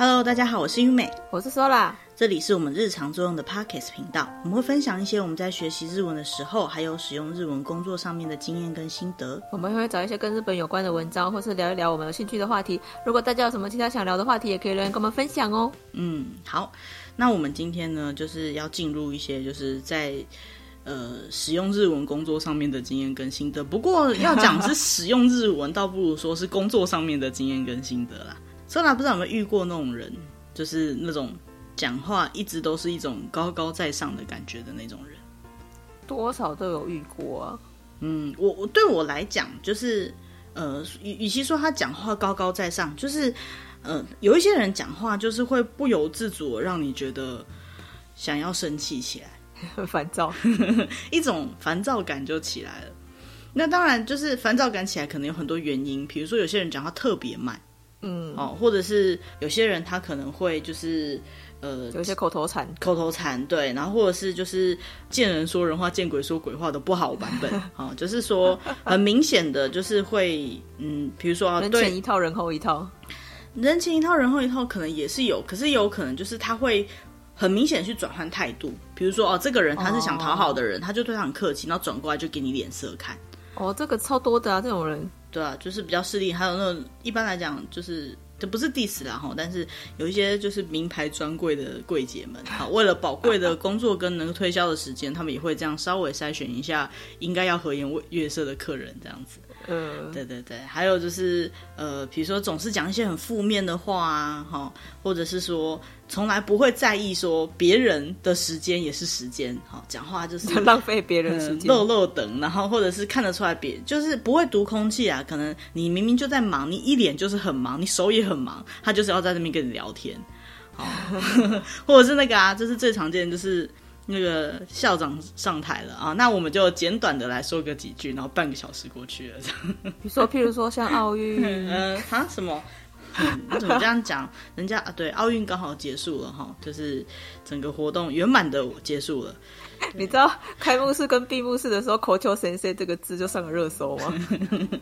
Hello，大家好，我是玉美，我是 Sola，这里是我们日常作用的 Podcast 频道，我们会分享一些我们在学习日文的时候，还有使用日文工作上面的经验跟心得。我们会找一些跟日本有关的文章，或是聊一聊我们有兴趣的话题。如果大家有什么其他想聊的话题，也可以留言跟我们分享哦。嗯，好，那我们今天呢，就是要进入一些就是在呃使用日文工作上面的经验跟心得。不过要讲是使用日文，倒不如说是工作上面的经验跟心得啦。Sola 不知道有没有遇过那种人，就是那种讲话一直都是一种高高在上的感觉的那种人，多少都有遇过啊。嗯，我我对我来讲，就是呃，与与其说他讲话高高在上，就是呃，有一些人讲话就是会不由自主让你觉得想要生气起来，很 烦躁，一种烦躁感就起来了。那当然，就是烦躁感起来可能有很多原因，比如说有些人讲话特别慢。嗯，哦，或者是有些人他可能会就是呃，有一些口头禅，口头禅对，然后或者是就是见人说人话，见鬼说鬼话的不好版本，哦，就是说很明显的就是会嗯，比如说、啊、人前一套人后一套，人前一套人后一套可能也是有，可是有可能就是他会很明显去转换态度，比如说哦，这个人他是想讨好的人，哦、他就对他很客气，然后转过来就给你脸色看，哦，这个超多的啊，这种人。对啊，就是比较势利，还有那种一般来讲，就是这不是 diss 啦哈，但是有一些就是名牌专柜的柜姐们，好，为了宝贵的 工作跟能够推销的时间，他们也会这样稍微筛选一下应该要和颜悦色的客人，这样子。嗯，对对对，还有就是呃，比如说总是讲一些很负面的话啊，哈，或者是说从来不会在意说别人的时间也是时间，哈，讲话就是 浪费别人时间，漏漏等，然后或者是看得出来别就是不会读空气啊，可能你明明就在忙，你一脸就是很忙，你手也很忙，他就是要在那边跟你聊天，好，或者是那个啊，就是最常见的就是。那个校长上台了啊，那我们就简短的来说个几句，然后半个小时过去了。比如说，譬如说像奥运，嗯啊什么？嗯、你怎么这样讲？人家啊，对，奥运刚好结束了哈，就是整个活动圆满的结束了。你知道开幕式跟闭幕式的时候，口球先生这个字就上了热搜吗？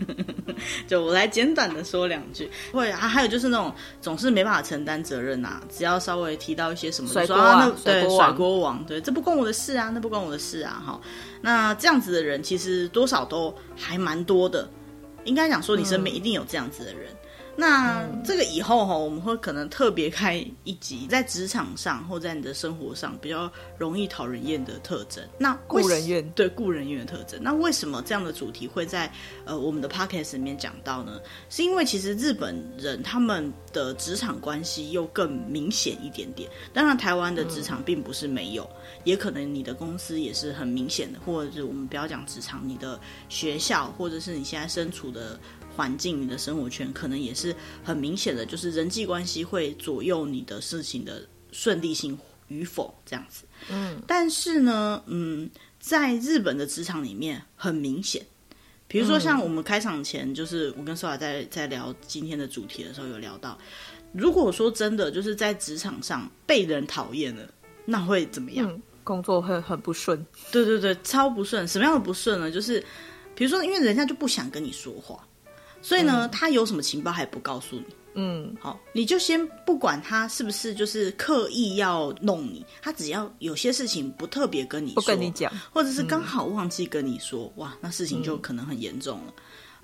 就我来简短的说两句。会啊，还有就是那种总是没办法承担责任呐、啊，只要稍微提到一些什么，甩锅啊，那对，甩锅王，对，这不关我的事啊，那不关我的事啊，哈。那这样子的人其实多少都还蛮多的，应该讲说你身边一定有这样子的人。嗯那这个以后哈，我们会可能特别开一集，在职场上或在你的生活上比较容易讨人厌的特征。那故人怨，对，故人怨的特征。那为什么这样的主题会在呃我们的 podcast 里面讲到呢？是因为其实日本人他们的职场关系又更明显一点点。当然，台湾的职场并不是没有，嗯、也可能你的公司也是很明显的，或者是我们不要讲职场，你的学校或者是你现在身处的。环境，你的生活圈可能也是很明显的，就是人际关系会左右你的事情的顺利性与否，这样子。嗯，但是呢，嗯，在日本的职场里面很明显，比如说像我们开场前，就是我跟 Sola 在在聊今天的主题的时候，有聊到，如果说真的就是在职场上被人讨厌了，那会怎么样？嗯，工作会很不顺。对对对，超不顺。什么样的不顺呢？就是比如说，因为人家就不想跟你说话。所以呢，嗯、他有什么情报还不告诉你？嗯，好，你就先不管他是不是就是刻意要弄你，他只要有些事情不特别跟你说，不跟你讲，或者是刚好忘记跟你说，嗯、哇，那事情就可能很严重了。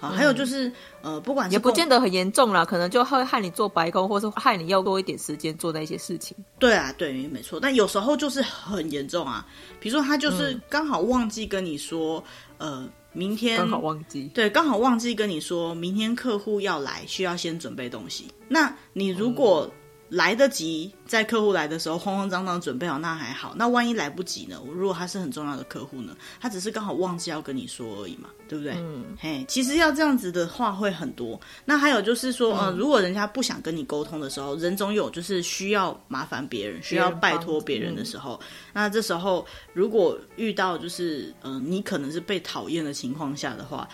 啊，还有就是，呃，不管是也不见得很严重啦，可能就会害你做白工，或是害你要多一点时间做那些事情。对啊，对，没错。但有时候就是很严重啊，比如说他就是刚好忘记跟你说，嗯、呃。明天刚好忘记，对，刚好忘记跟你说，明天客户要来，需要先准备东西。那你如果来得及，在客户来的时候慌慌张张准备好，那还好。那万一来不及呢？如果他是很重要的客户呢？他只是刚好忘记要跟你说而已嘛，对不对？嗯，嘿，其实要这样子的话会很多。那还有就是说，嗯、呃，如果人家不想跟你沟通的时候，人总有就是需要麻烦别人，需要拜托别人的时候。嗯、那这时候如果遇到就是嗯、呃，你可能是被讨厌的情况下的话。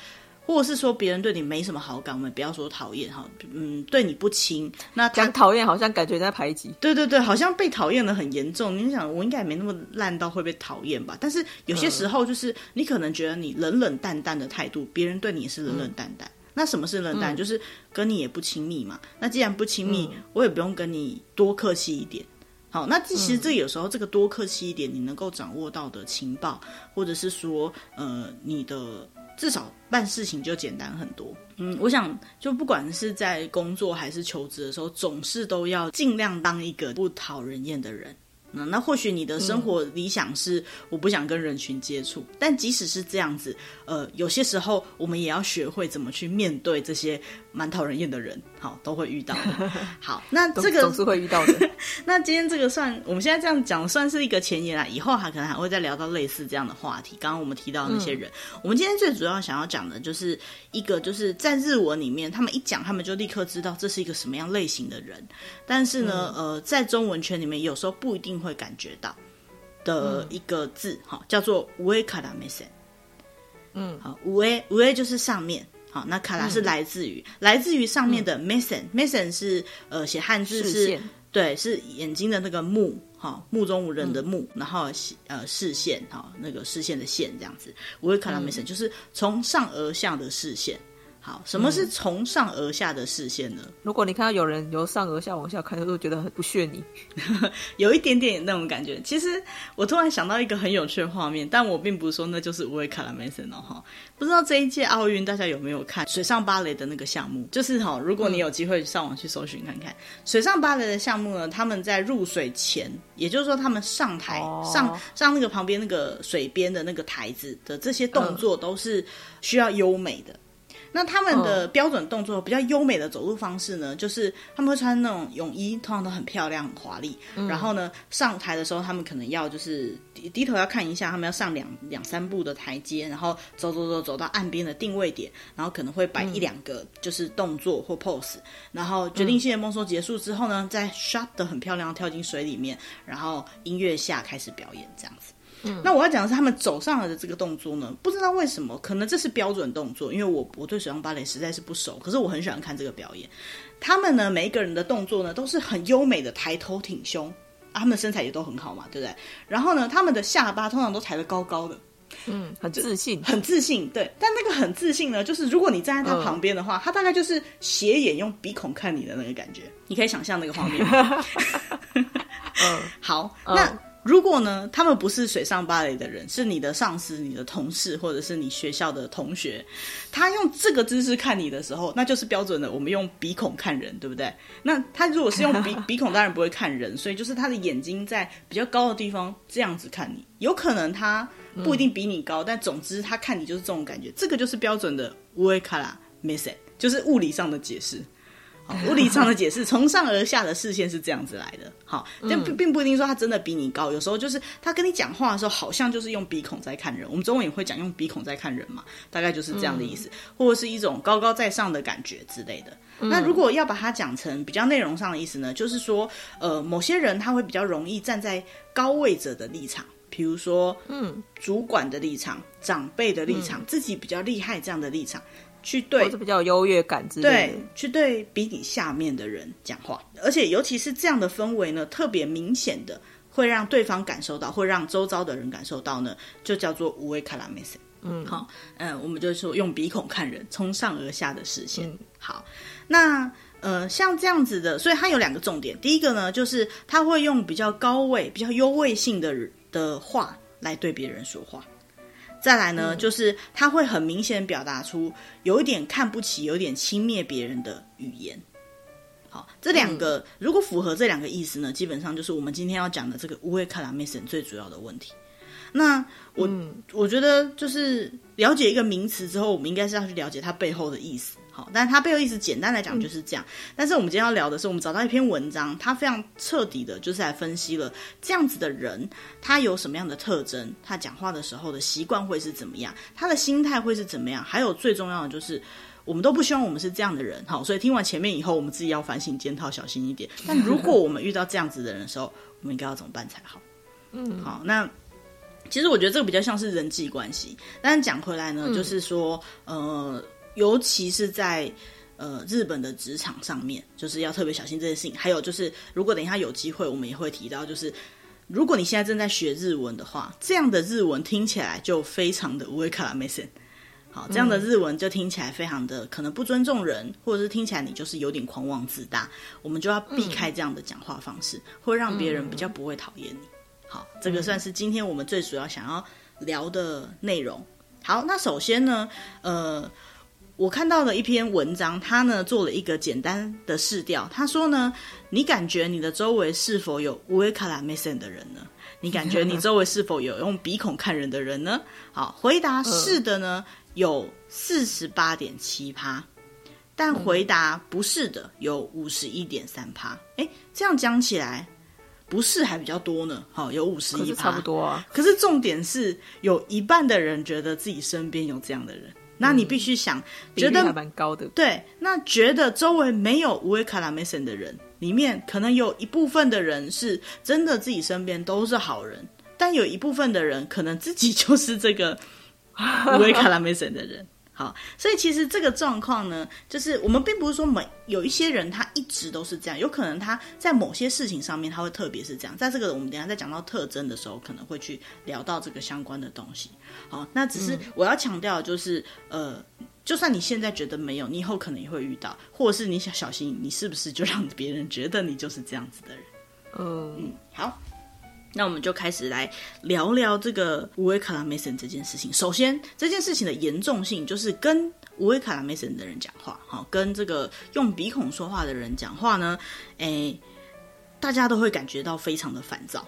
或者是说别人对你没什么好感，我们不要说讨厌哈，嗯，对你不亲，那讲讨厌好像感觉在排挤，对对对，好像被讨厌的很严重。你想，我应该也没那么烂到会被讨厌吧？但是有些时候，就是你可能觉得你冷冷淡淡的态度，别人对你也是冷冷淡淡。嗯那什么是冷淡？嗯、就是跟你也不亲密嘛。那既然不亲密，嗯、我也不用跟你多客气一点。好，那其实这有时候这个多客气一点，你能够掌握到的情报，或者是说，呃，你的至少办事情就简单很多。嗯，我想就不管是在工作还是求职的时候，总是都要尽量当一个不讨人厌的人。那那或许你的生活理想是我不想跟人群接触，但即使是这样子，呃，有些时候我们也要学会怎么去面对这些蛮讨人厌的人，好，都会遇到的。好，那这个总是会遇到的。那今天这个算我们现在这样讲算是一个前言啦，以后还可能还会再聊到类似这样的话题。刚刚我们提到的那些人，嗯、我们今天最主要想要讲的就是一个，就是在日文里面，他们一讲，他们就立刻知道这是一个什么样类型的人。但是呢，嗯、呃，在中文圈里面，有时候不一定。会感觉到的一个字，哈、嗯，叫做“上から目线”。嗯，好，上上就是上面，好，那から是来自于、嗯、来自于上面的 “mesen”，“mesen”、嗯、是呃写汉字是，线对，是眼睛的那个目，哈，目中无人的目，嗯、然后呃视线，哈，那个视线的线这样子，“上から目线”就是从上而下的视线。 好，什么是从上而下的视线呢？如果你看到有人由上而下往下看，就会觉得很不屑你，有一点点那种感觉。其实我突然想到一个很有趣的画面，但我并不是说那就是上から目线哦哈。不知道这一届奥运大家有没有看水上芭蕾的那个项目？就是哈，如果你有机会上网去搜寻看看、嗯、水上芭蕾的项目呢，他们在入水前，也就是说他们上台、哦、上上那个旁边那个水边的那个台子的这些动作都是需要优美的。那他们的标准动作比较优美的走路方式呢，就是他们会穿那种泳衣，通常都很漂亮、很华丽。嗯、然后呢，上台的时候，他们可能要就是低低头要看一下，他们要上两两三步的台阶，然后走走走走到岸边的定位点，然后可能会摆一两个就是动作或 pose，、嗯、然后决定性的梦说结束之后呢，再 shot 的很漂亮，跳进水里面，然后音乐下开始表演这样子。嗯、那我要讲的是他们走上来的这个动作呢，不知道为什么，可能这是标准动作，因为我我对水上芭蕾实在是不熟，可是我很喜欢看这个表演。他们呢，每一个人的动作呢，都是很优美的抬头挺胸，啊，他们的身材也都很好嘛，对不对？然后呢，他们的下巴通常都抬得高高的，嗯，很自信，很自信，对。但那个很自信呢，就是如果你站在他旁边的话，嗯、他大概就是斜眼用鼻孔看你的那个感觉，你可以想象那个画面吗？嗯，好，那。如果呢，他们不是水上芭蕾的人，是你的上司、你的同事，或者是你学校的同学，他用这个姿势看你的时候，那就是标准的。我们用鼻孔看人，对不对？那他如果是用鼻鼻孔，当然不会看人，所以就是他的眼睛在比较高的地方这样子看你。有可能他不一定比你高，但总之他看你就是这种感觉。这个就是标准的上から目线，就是物理上的解释。物理上的解释，从上而下的视线是这样子来的。好，但并并不一定说他真的比你高。有时候就是他跟你讲话的时候，好像就是用鼻孔在看人。我们中文也会讲用鼻孔在看人嘛，大概就是这样的意思，或者是一种高高在上的感觉之类的。那如果要把它讲成比较内容上的意思呢，就是说，呃，某些人他会比较容易站在高位者的立场，比如说，嗯，主管的立场、长辈的立场、自己比较厉害这样的立场。去对，或者比较有优越感之类的，对，去对比你下面的人讲话，而且尤其是这样的氛围呢，特别明显的会让对方感受到，会让周遭的人感受到呢，就叫做上から目线。嗯，好，嗯，我们就说用鼻孔看人，从上而下的视线。嗯、好，那呃，像这样子的，所以它有两个重点，第一个呢，就是他会用比较高位、比较优位性的的话来对别人说话。再来呢，嗯、就是他会很明显表达出有一点看不起、有一点轻蔑别人的语言。好，这两个、嗯、如果符合这两个意思呢，基本上就是我们今天要讲的这个上から目线最主要的问题。那我、嗯、我觉得就是了解一个名词之后，我们应该是要去了解它背后的意思。但是它背后意思简单来讲就是这样。嗯、但是我们今天要聊的是，我们找到一篇文章，它非常彻底的，就是来分析了这样子的人，他有什么样的特征，他讲话的时候的习惯会是怎么样，他的心态会是怎么样，还有最重要的就是，我们都不希望我们是这样的人。好，所以听完前面以后，我们自己要反省检讨，小心一点。但如果我们遇到这样子的人的时候，我们应该要怎么办才好？嗯，好，那其实我觉得这个比较像是人际关系。但是讲回来呢，嗯、就是说，呃。尤其是在呃日本的职场上面，就是要特别小心这件事情。还有就是，如果等一下有机会，我们也会提到，就是如果你现在正在学日文的话，这样的日文听起来就非常的上から目线。好，这样的日文就听起来非常的可能不尊重人，或者是听起来你就是有点狂妄自大，我们就要避开这样的讲话方式，会让别人比较不会讨厌你。好，这个算是今天我们最主要想要聊的内容。好，那首先呢，呃，我看到了一篇文章，他呢做了一个简单的试调，他说呢，你感觉你的周围是否有上から目线的人呢？你感觉你周围是否有用鼻孔看人的人呢？好，回答是的呢。呃有四十八点七趴，但回答不是的有五十一点三趴。哎，这样讲起来，不是还比较多呢。好，有五十一趴，差不多啊。可是重点是有一半的人觉得自己身边有这样的人，那你必须想，嗯、觉得还蛮高的。对，那觉得周围没有上から目线的人，里面可能有一部分的人是真的自己身边都是好人，但有一部分的人可能自己就是这个。上から目线的人， 好，所以其实这个状况呢，就是我们并不是说每有一些人他一直都是这样，有可能他在某些事情上面他会特别是这样。在这个我们等下再讲到特征的时候，可能会去聊到这个相关的东西。好，那只是我要强调，就是、嗯、呃，就算你现在觉得没有，你以后可能也会遇到，或者是你想小心，你是不是就让别人觉得你就是这样子的人？嗯嗯，好。那我们就开始来聊聊这个上から目线这件事情。首先，这件事情的严重性就是跟上から目线的人讲话，哈，跟这个用鼻孔说话的人讲话呢，诶，大家都会感觉到非常的烦躁，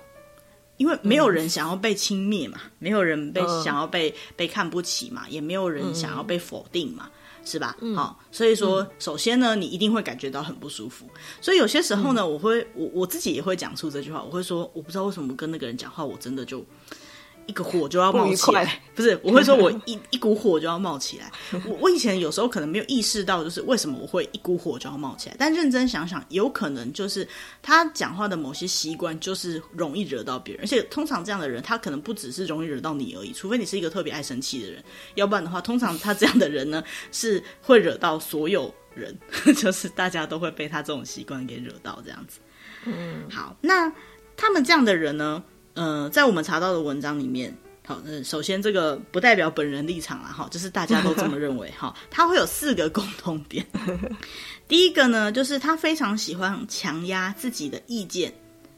因为没有人想要被轻蔑嘛，没有人被想要被被看不起嘛，也没有人想要被否定嘛。 是吧？好、所以说，首先呢，你一定会感觉到很不舒服。所以有些时候呢，我会，我我自己也会讲出这句话。我会说，我不知道为什么跟那个人讲话，我真的就。一个火就要冒起来，不，不是，我会说，我一 一股火就要冒起来。我我以前有时候可能没有意识到，就是为什么我会一股火就要冒起来。但认真想想，有可能就是他讲话的某些习惯，就是容易惹到别人。而且通常这样的人，他可能不只是容易惹到你而已，除非你是一个特别爱生气的人，要不然的话，通常他这样的人呢，是会惹到所有人，就是大家都会被他这种习惯给惹到这样子。嗯，好，那他们这样的人呢？呃，在我们查到的文章里面，好，呃，首先这个不代表本人立场啦，哈，就是大家都这么认为，哈，他会有四个共同点。第一个呢，就是他非常喜欢强压自己的意见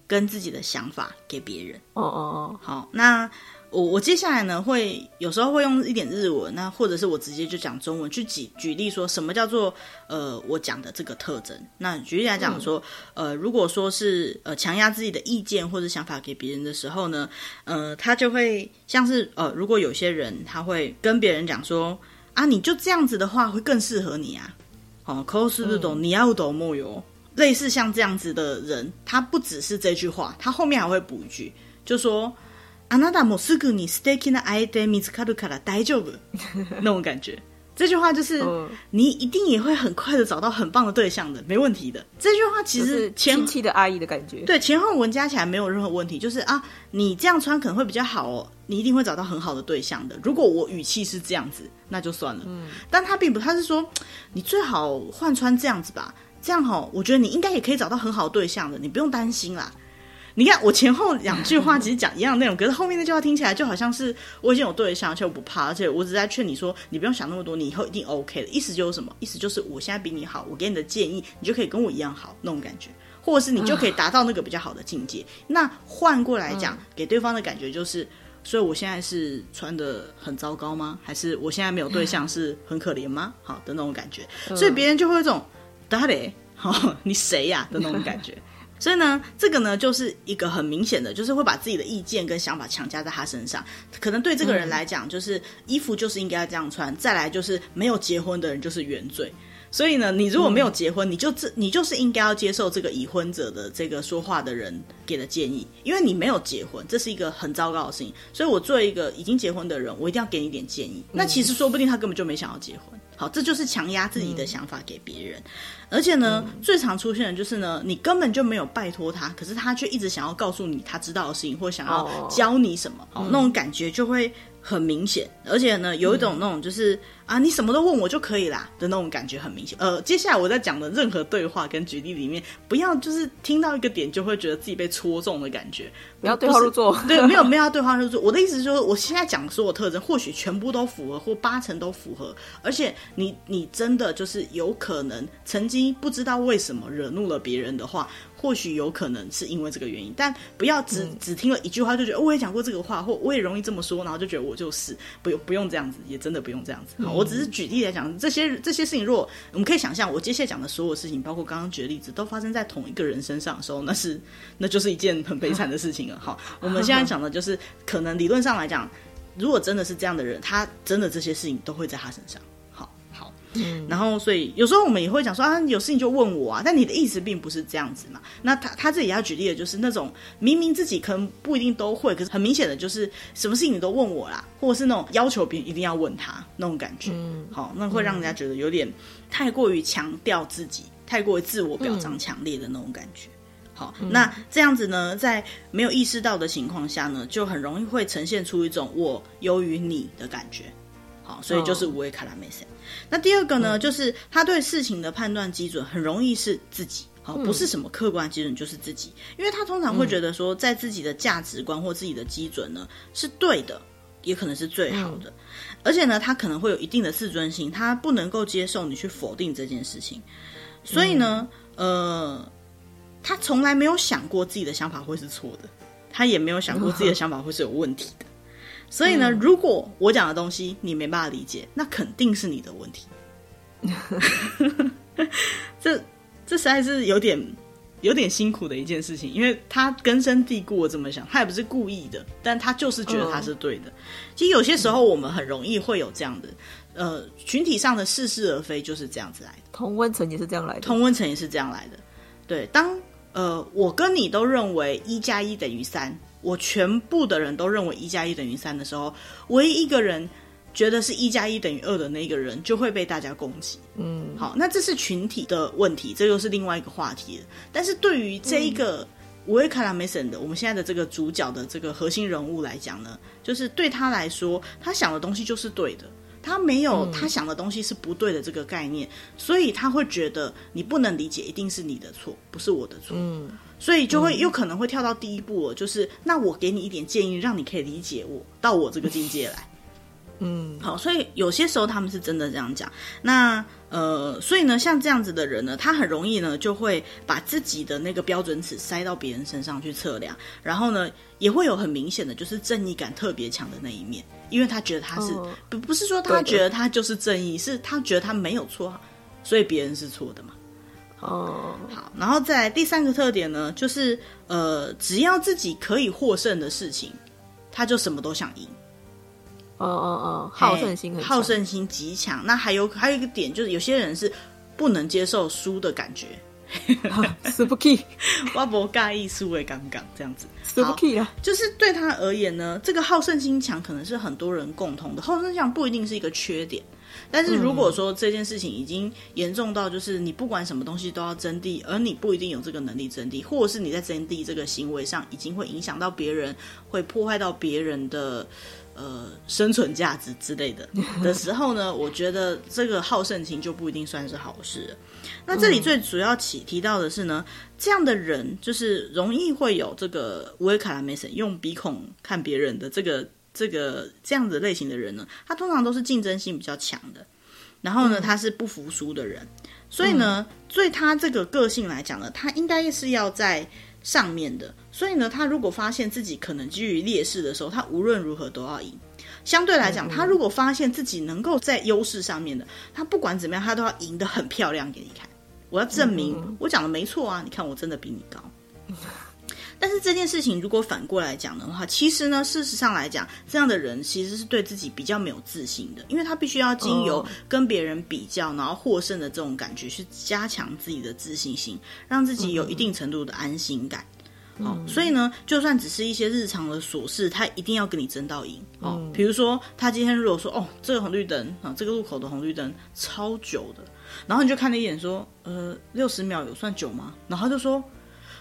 跟自己的想法给别人。哦哦哦，好，那。我我接下来呢，会有时候会用一点日文，那或者是我直接就讲中文去举举例，说什么叫做呃我讲的这个特征。那举例来讲说，嗯、呃如果说是呃强压自己的意见或者想法给别人的时候呢，呃他就会像是呃如果有些人他会跟别人讲说啊你就这样子的话会更适合你啊，哦，可是不懂你要懂木有，类似像这样子的人，他不只是这句话，他后面还会补一句，就说。あなたもすぐに素敌な相手见つかるから大丈夫，那种感觉。这句话就是、嗯、你一定也会很快的找到很棒的对象的，没问题的。这句话其实前亲戚的阿姨的感觉，对，前后文加起来没有任何问题。就是啊，你这样穿可能会比较好哦，你一定会找到很好的对象的。如果我语气是这样子，那就算了。嗯，但他并不，他是说你最好换穿这样子吧，这样哈、哦，我觉得你应该也可以找到很好的对象的，你不用担心啦。 你看我前后两句话其实讲一样的内容，可是后面那句话听起来就好像是我已经有对象，而且我不怕，而且我只是在劝你说，你不用想那么多，你以后一定 OK 的。意思就是什么？意思就是我现在比你好，我给你的建议，你就可以跟我一样好那种感觉，或者是你就可以达到那个比较好的境界。那换过来讲，给对方的感觉就是，所以我现在是穿的很糟糕吗？还是我现在没有对象是很可怜吗？好的那种感觉，所以别人就会有一种谁？好，你谁呀的那种感觉。所以呢，这个呢就是一个很明显的，就是会把自己的意见跟想法强加在他身上。可能对这个人来讲，就是衣服就是应该要这样穿。再来就是没有结婚的人就是原罪。所以呢，你如果没有结婚，你就这你就是应该要接受这个已婚者的这个说话的人给的建议，因为你没有结婚，这是一个很糟糕的事情。所以我作为一个已经结婚的人，我一定要给你一点建议。那其实说不定他根本就没想要结婚。好，这就是强压自己的想法给别人，而且呢，嗯、最常出现的就是呢，你根本就没有拜托他，可是他却一直想要告诉你他知道的事情，或想要教你什么，哦、那种感觉就会很明显。而且呢，有一种那种就是，啊，你什么都问我就可以啦的那种感觉很明显。呃，接下来我在讲的任何对话跟举例里面，不要就是听到一个点就会觉得自己被戳中的感觉，不要对号入座。对，没有没有要对号入座。我的意思是说，我现在讲的所有特征，或许全部都符合，或八成都符合，而且你你真的就是有可能曾经不知道为什么惹怒了别人的话。或许有可能是因为这个原因，但不要只只听了一句话就觉得、哦、我也讲过这个话，或我也容易这么说，然后就觉得我就是不用不用这样子，也真的不用这样子。好，我只是举例来讲，这些这些事情，如果我们可以想象，我接下来讲的所有事情，包括刚刚举的例子，都发生在同一个人身上的时候，那是那就是一件很悲惨的事情了。好，我们现在讲的就是，可能理论上来讲，如果真的是这样的人，他真的这些事情都会在他身上。嗯，然后所以有时候我们也会讲说啊，有事情就问我啊，但你的意思并不是这样子嘛。那他他自己要举例的就是那种明明自己可能不一定都会，可是很明显的就是什么事情你都问我啦，或者是那种要求别人一定要问他那种感觉。嗯，好，那会让人家觉得有点太过于强调自己，太过于自我表彰强烈的那种感觉。好，那这样子呢，在没有意识到的情况下呢，就很容易会呈现出一种我优于你的感觉。好，所以就是无畏卡拉梅森。那第二个呢，嗯、就是他对事情的判断基准很容易是自己，好，不是什么客观基准，就是自己，因为他通常会觉得说，在自己的价值观或自己的基准呢是对的，也可能是最好的，而且呢，他可能会有一定的自尊心，他不能够接受你去否定这件事情，所以呢，呃，他从来没有想过自己的想法会是错的，他也没有想过自己的 想法会是有问题的。所以呢，嗯、如果我讲的东西你没办法理解，那肯定是你的问题。这这实在是有点有点辛苦的一件事情，因为他根深蒂固的这么想，他也不是故意的，但他就是觉得他是对的。嗯、其实有些时候我们很容易会有这样的，呃，群体上的似是而非就是这样子来的。同温层也是这样来的，同温层也是这样来的。对，当呃我跟你都认为一加一等于三。我全部的人都认为一加一等于三的时候，唯一一个人觉得是一加一等于二的那个人就会被大家攻击。嗯，好，那这是群体的问题，这又是另外一个话题了。但是对于这一个无畏卡拉梅森的我们现在的这个主角的这个核心人物来讲呢，就是对他来说，他想的东西就是对的，他没有他想的东西是不对的这个概念，所以他会觉得你不能理解，一定是你的错，不是我的错。嗯。所以就会有可能会跳到第一步了，嗯、就是那我给你一点建议，让你可以理解我到我这个境界来。嗯，好，所以有些时候他们是真的这样讲。那呃，所以呢，像这样子的人呢，他很容易呢就会把自己的那个标准尺塞到别人身上去测量，然后呢也会有很明显的就是正义感特别强的那一面，因为他觉得他是、哦、不不是说他觉得他就是正义，是他觉得他没有错，所以别人是错的嘛。哦，好，然后再来第三个特点呢，就是呃，只要自己可以获胜的事情，他就什么都想赢。哦哦哦，好胜心很，好胜心极强。那还有还有一个点，就是有些人是不能接受输的感觉。死不气，我不介意输的刚刚这样子，死不气啊。就是对他而言呢，这个好胜心强可能是很多人共同的，好胜心强不一定是一个缺点。但是如果说这件事情已经严重到，就是你不管什么东西都要征地，而你不一定有这个能力征地，或者是你在征地这个行为上已经会影响到别人，会破坏到别人的呃生存价值之类的 的时候呢，我觉得这个好胜心就不一定算是好事。那这里最主要提提到的是呢，这样的人就是容易会有这个无畏卡拉梅森用鼻孔看别人的这个。这个这样子类型的人呢，他通常都是竞争性比较强的，然后呢，他是不服输的人，嗯、所以呢，对他这个个性来讲呢，他应该是要在上面的。所以呢，他如果发现自己可能基于劣势的时候，他无论如何都要赢。相对来讲，他如果发现自己能够在优势上面的，他不管怎么样，他都要赢得很漂亮给你看。我要证明我讲的没错啊！你看我真的比你高。但是这件事情如果反过来讲的话，其实呢，事实上来讲，这样的人其实是对自己比较没有自信的，因为他必须要经由跟别人比较，然后获胜的这种感觉，去加强自己的自信心，让自己有一定程度的安心感。所以呢，就算只是一些日常的琐事，他一定要跟你争到赢。哦，比如说他今天如果说，哦，这个红绿灯啊，这个路口的红绿灯超久的，然后你就看了一眼说，呃，六十秒有算久吗？然后他就说。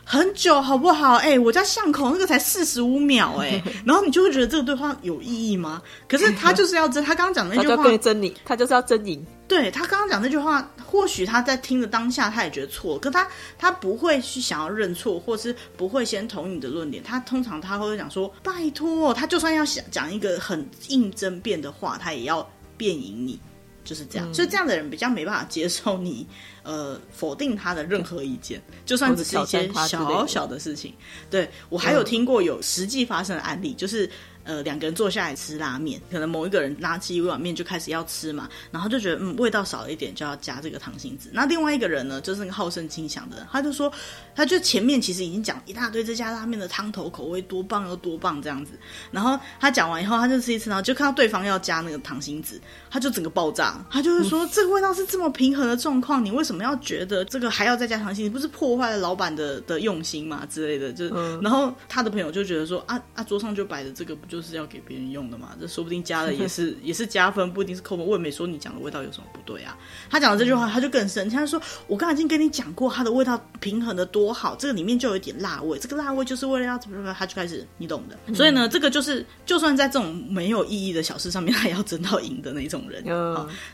很久好不好？哎、欸，我家巷口那个才四十五秒、欸，哎，然后你就会觉得这个对话有意义吗？可是他就是要争，他刚刚讲那句话，他就争你，他就是要争赢。对，他刚刚讲那句话，或许他在听的当下，他也觉得错，可他他不会去想要认错，或是不会先同意你的论点。他通常他会讲说：“拜托，他就算要想讲一个很硬争辩的话，他也要辩赢你。”就是这样，嗯、所以这样的人比较没办法接受你呃否定他的任何意见，就算只是一些小小的事情。对，我还有听过有实际发生的案例，就是。呃，两个人坐下来吃拉面，可能某一个人拿起一碗面就开始要吃嘛，然后就觉得嗯味道少了一点，就要加这个糖心子。那另外一个人呢，就是那个好胜心强的人，他就说，他就前面其实已经讲一大堆这家拉面的汤头口味多棒又多棒这样子，然后他讲完以后，他就吃一吃，然后就看到对方要加那个糖心子，他就整个爆炸，他就是说、嗯、这个味道是这么平衡的状况，你为什么要觉得这个还要再加糖心子？不是破坏了老板的的用心嘛之类的，就、嗯、然后他的朋友就觉得说啊啊桌上就摆着这个不就是要给别人用的嘛，这说不定加了也是 也是加分，不一定是扣分。我也没说你讲的味道有什么不对啊。他讲的这句话，他就更生气。他说：“我刚才已经跟你讲过，它的味道平衡的多好，这个里面就有一点辣味，这个辣味就是为了要怎么怎么。”他就开始，你懂的。嗯、所以呢，这个就是就算在这种没有意义的小事上面，他也要争到赢的那种人。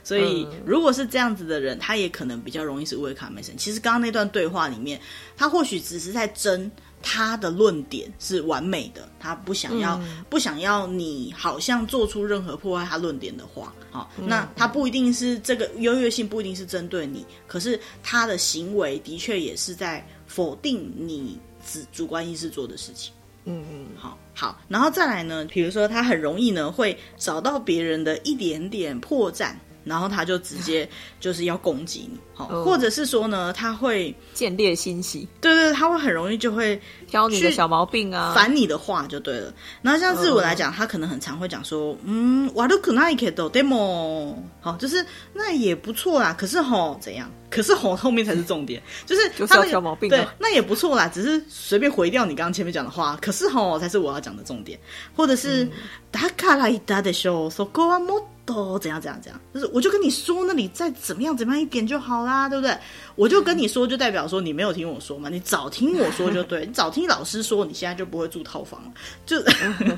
所以如果是这样子的人，他也可能比较容易是乌卡梅森。其实刚刚那段对话里面，他或许只是在争。他的论点是完美的，他不想要，嗯、不想要你好像做出任何破坏他论点的话，好，嗯、那他不一定是这个优越性不一定是针对你，可是他的行为的确也是在否定你主主观意识做的事情。嗯嗯，好好，然后再来呢，比如说他很容易呢会找到别人的一点点破绽。然后他就直接就是要攻击你，好，或者是说呢，他会见猎心喜，对对，他会很容易就会挑你的小毛病啊，烦你的话就对了。然后像日文来讲，他可能很常会讲说，嗯，悪くないけどでも，好，就是那也不错啦。可是吼怎样？ 可是吼后面才是重点，就是他那个小毛病，对，那也不错啦，只是随便回掉你刚刚前面讲的话。可是吼才是我要讲的重点，或者是だから言ったでしょう、そこはもっ都怎样怎样怎样，就是我就跟你说，那你再怎么样怎么样一点就好啦，对不对？我就跟你说，就代表说你没有听我说嘛，你早听我说就对，你早听老师说，你现在就不会住套房了，就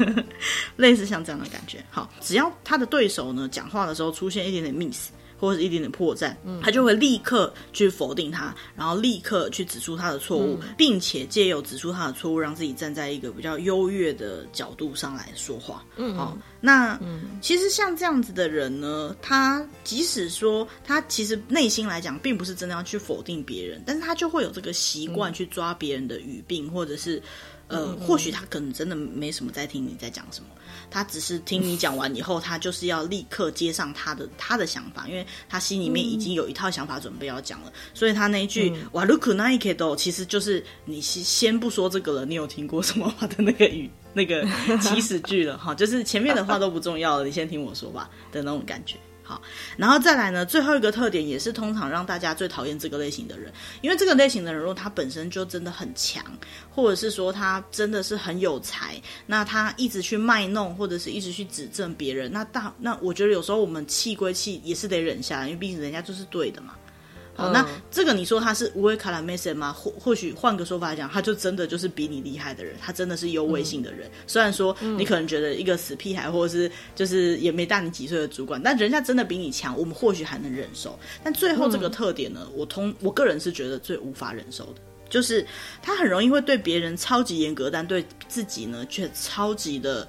类似像这样的感觉。好，只要他的对手呢讲话的时候出现一点点 miss。 或者是一点点破绽，他就会立刻去否定他，然后立刻去指出他的错误，嗯、并且借由指出他的错误，让自己站在一个比较优越的角度上来说话。嗯，好、哦，那、嗯、其实像这样子的人呢，他即使说他其实内心来讲并不是真的要去否定别人，但是他就会有这个习惯去抓别人的语病，或者是。呃，或许他可能真的没什么在听你在讲什么，他只是听你讲完以后，他就是要立刻接上他的他的想法，因为他心里面已经有一套想法准备要讲了，所以他那一句“哇，鲁库那伊克多”其实就是你先先不说这个了，你有听过什么话的那个语那个起始句了哈，就是前面的话都不重要了，你先听我说吧的那种感觉。好，然后再来呢，最后一个特点也是通常让大家最讨厌这个类型的人，因为这个类型的人，如果他本身就真的很强，或者是说他真的是很有才，那他一直去卖弄，或者是一直去指正别人，那大那我觉得有时候我们气归气，也是得忍下来，因为毕竟人家就是对的嘛。好，那这个你说他是乌卡拉梅森吗？或或许换个说法来讲，他就真的就是比你厉害的人，他真的是优位性的人。嗯、虽然说你可能觉得一个死屁孩，或者是就是也没大你几岁的主管，但人家真的比你强，我们或许还能忍受。但最后这个特点呢，嗯、我通我个人是觉得最无法忍受的，就是他很容易会对别人超级严格，但对自己呢却超级的。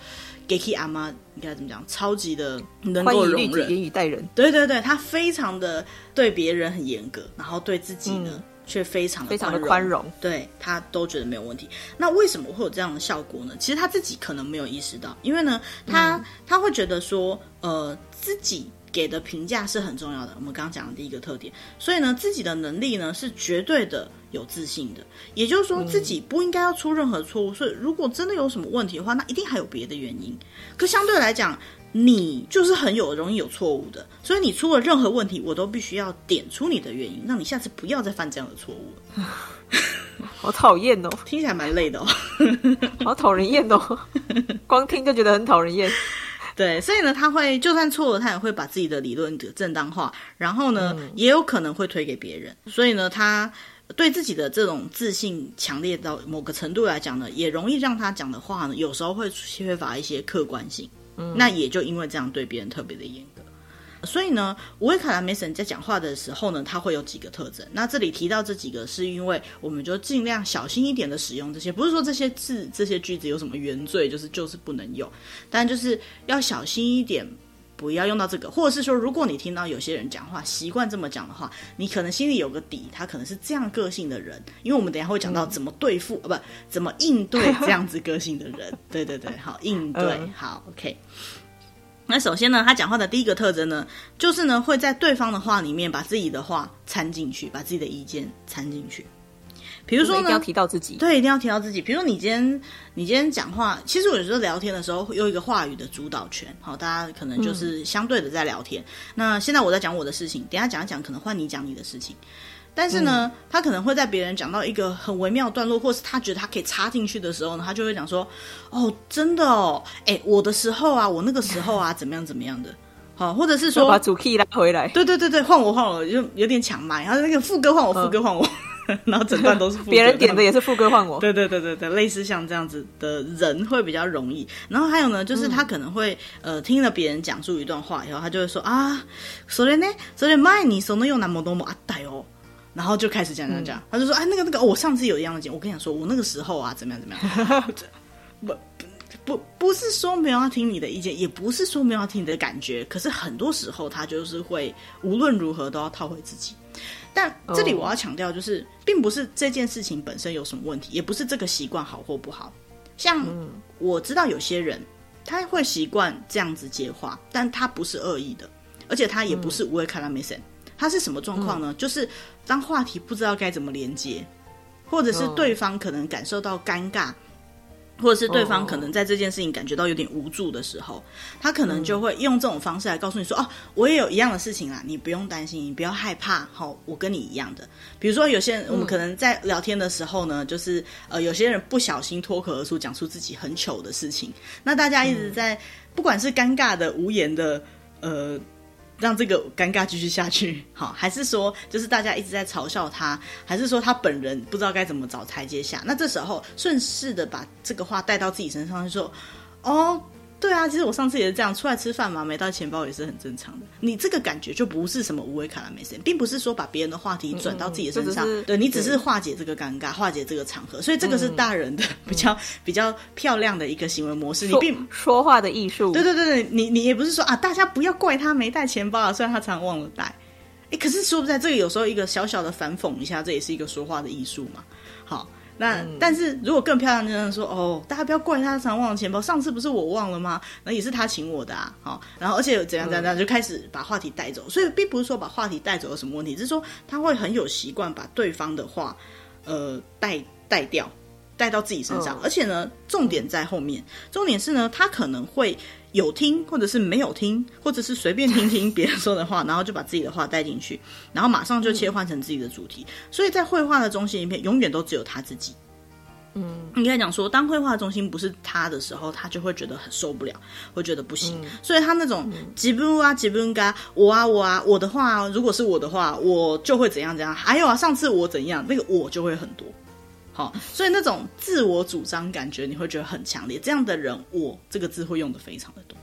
Geki 阿妈应该怎么讲？超级的能够容忍，严以待人。对对对，他非常的对别人很严格，然后对自己呢却、嗯、非常的非常的宽容。对，他都觉得没有问题。那为什么会有这样的效果呢？其实他自己可能没有意识到，因为呢，他、嗯、他会觉得说，呃，自己。给的评价是很重要的，我们刚刚讲的第一个特点，所以呢，自己的能力呢是绝对的有自信的，也就是说自己不应该要出任何错误，所以如果真的有什么问题的话，那一定还有别的原因。可相对来讲，你就是很有容易有错误的，所以你出了任何问题，我都必须要点出你的原因，让你下次不要再犯这样的错误。好讨厌哦，听起来蛮累的哦，好讨人厌哦，光听就觉得很讨人厌。对，所以呢，他会就算错了，他也会把自己的理论的正当化，然后呢，嗯、也有可能会推给别人。所以呢，他对自己的这种自信强烈到某个程度来讲呢，也容易让他讲的话呢，有时候会缺乏一些客观性。嗯，那也就因为这样对别人特别的严格。所以呢，无尾卡拉梅森在讲话的时候呢，他会有几个特征。那这里提到这几个，是因为我们就尽量小心一点的使用这些，不是说这些字、这些句子有什么原罪，就是就是不能用，但就是要小心一点。不要用到这个，或者是说，如果你听到有些人讲话习惯这么讲的话，你可能心里有个底，他可能是这样个性的人。因为我们等一下会讲到怎么对付，不，怎么应对这样子个性的人。对对对，好，应对，嗯、好，OK。那首先呢，他讲话的第一个特征呢，就是呢会在对方的话里面把自己的话掺进去，把自己的意见掺进去。比如说呢，一定要提到自己，对，一定要提到自己。比如说你今天，你今天讲话，其实我有时候聊天的时候会有一个话语的主导权，好，大家可能就是相对的在聊天。嗯、那现在我在讲我的事情，等一下讲一讲，可能换你讲你的事情。但是呢，嗯、他可能会在别人讲到一个很微妙的段落，或是他觉得他可以插进去的时候呢，他就会讲说：“哦，真的哦，哎，我的时候啊，我那个时候啊，怎么样怎么样的。”好，或者是说把主 key 拉回来，对对对对，换我换我，就有点抢麦，然后那个副歌换我，副歌换我。嗯然后整段都是别人点的，也是副歌换我。对对对对对，类似像这样子的人会比较容易。然后还有呢，就是他可能会、嗯、呃听了别人讲述一段话以后，他就会说啊，それね，それ前にそのようなものもあったよ。 然后就开始讲讲讲，嗯、他就说哎，那个那个，我上次有一样的讲，我跟你讲说，我那个时候啊，怎么样怎么样。不不不是说没有要听你的意见，也不是说没有要听你的感觉，可是很多时候他就是会无论如何都要套回自己。但这里我要强调，就是并不是这件事情本身有什么问题，也不是这个习惯好或不好。像我知道有些人他会习惯这样子接话，但他不是恶意的，而且他也不是无尾卡拉梅森。他是什么状况呢？就是当话题不知道该怎么连接，或者是对方可能感受到尴尬。或者是对方可能在这件事情感觉到有点无助的时候，他可能就会用这种方式来告诉你说：“哦，我也有一样的事情啦，你不用担心，你不要害怕，好，我跟你一样的。”比如说，有些人我们可能在聊天的时候呢，就是呃，有些人不小心脱口而出讲出自己很糗的事情，那大家一直在不管是尴尬的、无言的，呃。让这个尴尬继续下去，好，还是说就是大家一直在嘲笑他，还是说他本人不知道该怎么找台阶下？那这时候顺势的把这个话带到自己身上，就说：“哦。”对啊，其实我上次也是这样，出来吃饭嘛，没带钱包也是很正常的。你这个感觉就不是什么无尾卡拉梅森，并不是说把别人的话题转到自己的身上，嗯嗯对，你只是化解这个尴尬，化解这个场合，所以这个是大人的比较、嗯、比较漂亮的一个行为模式。你并说话的艺术，对对对对，你你也不是说啊，大家不要怪他没带钱包啊，虽然他常常忘了带。哎，可是说不在这个有时候一个小小的反讽一下，这也是一个说话的艺术嘛。好。那、嗯、但是如果更漂亮的人说哦，大家不要怪他常忘了钱包，上次不是我忘了吗？那也是他请我的啊，好，然后而且怎样怎样怎样，就开始把话题带走。所以并不是说把话题带走有什么问题，只是说他会很有习惯把对方的话，呃，带带掉，带到自己身上。而且呢，重点在后面，重点是呢，他可能会。有听，或者是没有听，或者是随便听听别人说的话，然后就把自己的话带进去，然后马上就切换成自己的主题。嗯、所以在绘画的中心里面，永远都只有他自己。嗯，应该讲说，当绘画中心不是他的时候，他就会觉得很受不了，会觉得不行。嗯、所以他那种吉布啊吉布嘎，我啊我啊我的话，如果是我的话，我就会怎样怎样。还有啊，上次我怎样，那个我就会很多。好，所以那种自我主张感觉你会觉得很强烈。这样的人，我这个字会用的非常的多。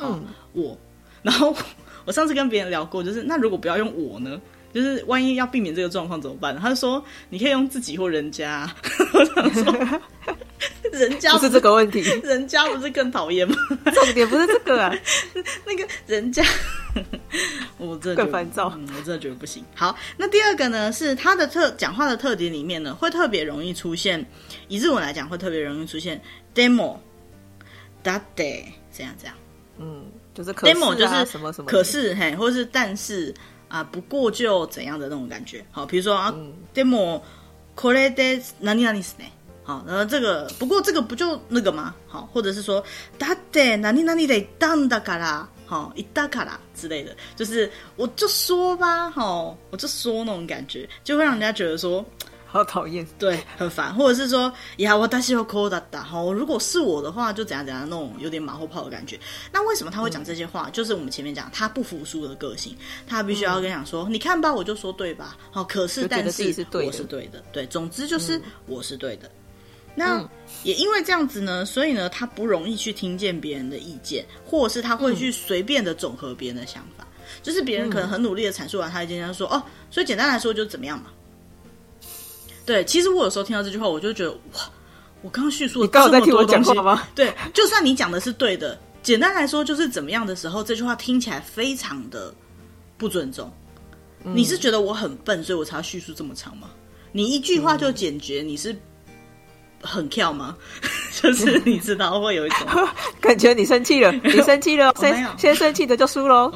嗯，我。然后 我上次跟别人聊过，就是那如果不要用我呢？就是万一要避免这个状况怎么办？他就说你可以用自己或人家。我想说。人家不是，不是这个问题，人家不是更讨厌吗？重点不是这个啊，那个人家，我真的更烦躁，嗯，我真的觉得不行。好，那第二个呢，是他的特讲话的特点里面呢，会特别容易出现，以日文来讲，会特别容易出现 demo that day 这样这样，嗯，就是可是、啊、demo 就是什么什么，可是嘿，或是但是啊，不过就怎样的那种感觉。好，比如说啊、嗯、demo これで何々ですね。 好，然后这个不过这个不就那个吗？好，或者是说，だって哪里哪里得当だから，好，一だから之类的，就是我就说吧，好，我就说那种感觉，就会让人家觉得说， 好讨厌，对，很烦，或者是说呀，我但是要扣哒哒哈，如果是我的话，就怎样怎样那种有点马后炮的感觉。那为什么他会讲这些话？嗯、就是我们前面讲他不服输的个性，他必须要跟你讲说，嗯、你看吧，我就说对吧？好，可是但是是对我是对的，对，总之就是我是对的。 嗯、那也因为这样子呢，所以呢，他不容易去听见别人的意见，或者是他会去随便的总和别人的想法，嗯、就是别人可能很努力的阐述完他一件事，说哦，所以简单来说就怎么样嘛。对，其实我有时候听到这句话，我就觉得哇，我刚刚叙述了这么多东西，你刚好在听我讲话吗？对，就算你讲的是对的，简单来说就是怎么样的时候，这句话听起来非常的不尊重。嗯、你是觉得我很笨，所以我才要叙述这么长吗？你一句话就解决，嗯、你是很跳吗？就是你知道会有一种 感觉，你生气了，你生气了，先先生气的就输喽。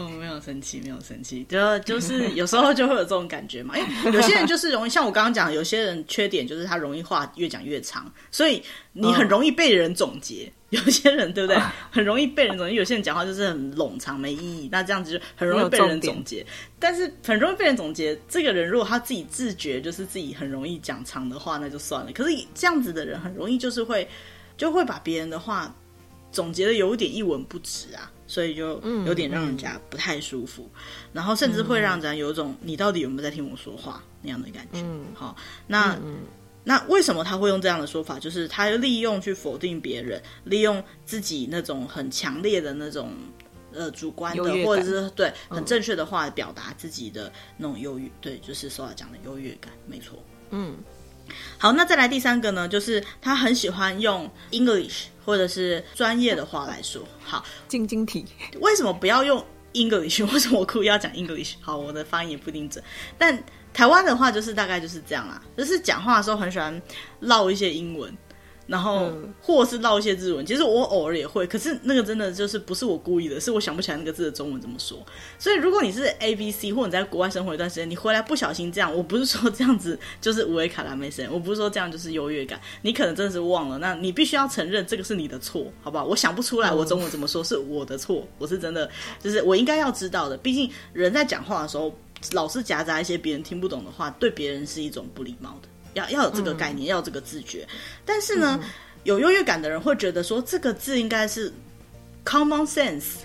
生气，没有生气，就就是有时候就会有这种感觉嘛。因为，有些人就是容易，像我刚刚讲，有些人缺点就是他容易话越讲越长，所以你很容易被人总结。有些人对不对？很容易被人总结。有些人讲话就是很冗长没意义，那这样子就很容易被人总结。但是很容易被人总结，这个人如果他自己自觉就是自己很容易讲长的话，那就算了。可是这样子的人很容易就是会。就会把别人的话总结的有点一文不值啊，所以就有点让人家不太舒服，嗯、然后甚至会让人有一种你到底有没有在听我说话那样的感觉。嗯，好，那、嗯、那为什么他会用这样的说法？就是他利用去否定别人，利用自己那种很强烈的那种呃主观的，或者是对很正确的话来表达自己的那种优越，对，就是说要讲的优越感，没错。嗯。好，那再来第三个呢，就是他很喜欢用 English 或者是专业的话来说。好，晶晶体，为什么不要用 English？为什么我故意要讲 English？好，我的发音也不一定准，但台湾的话就是大概就是这样啦，就是讲话的时候很喜欢唠一些英文。然后，或是唠一些日文，其实我偶尔也会，可是那个真的就是不是我故意的，是我想不起来那个字的中文怎么说。所以，如果你是 A B C，或者你在国外生活一段时间，你回来不小心这样，我不是说这样子就是无为卡拉梅森，我不是说这样就是优越感，你可能真的是忘了，那你必须要承认这个是你的错，好不好？我想不出来我中文怎么说，是我的错，我是真的就是我应该要知道的。毕竟人在讲话的时候，老是夹杂一些别人听不懂的话，对别人是一种不礼貌的。要要有这个概念，嗯、要有这个自觉。但是呢，嗯、有优越感的人会觉得说，这个字应该是 common sense，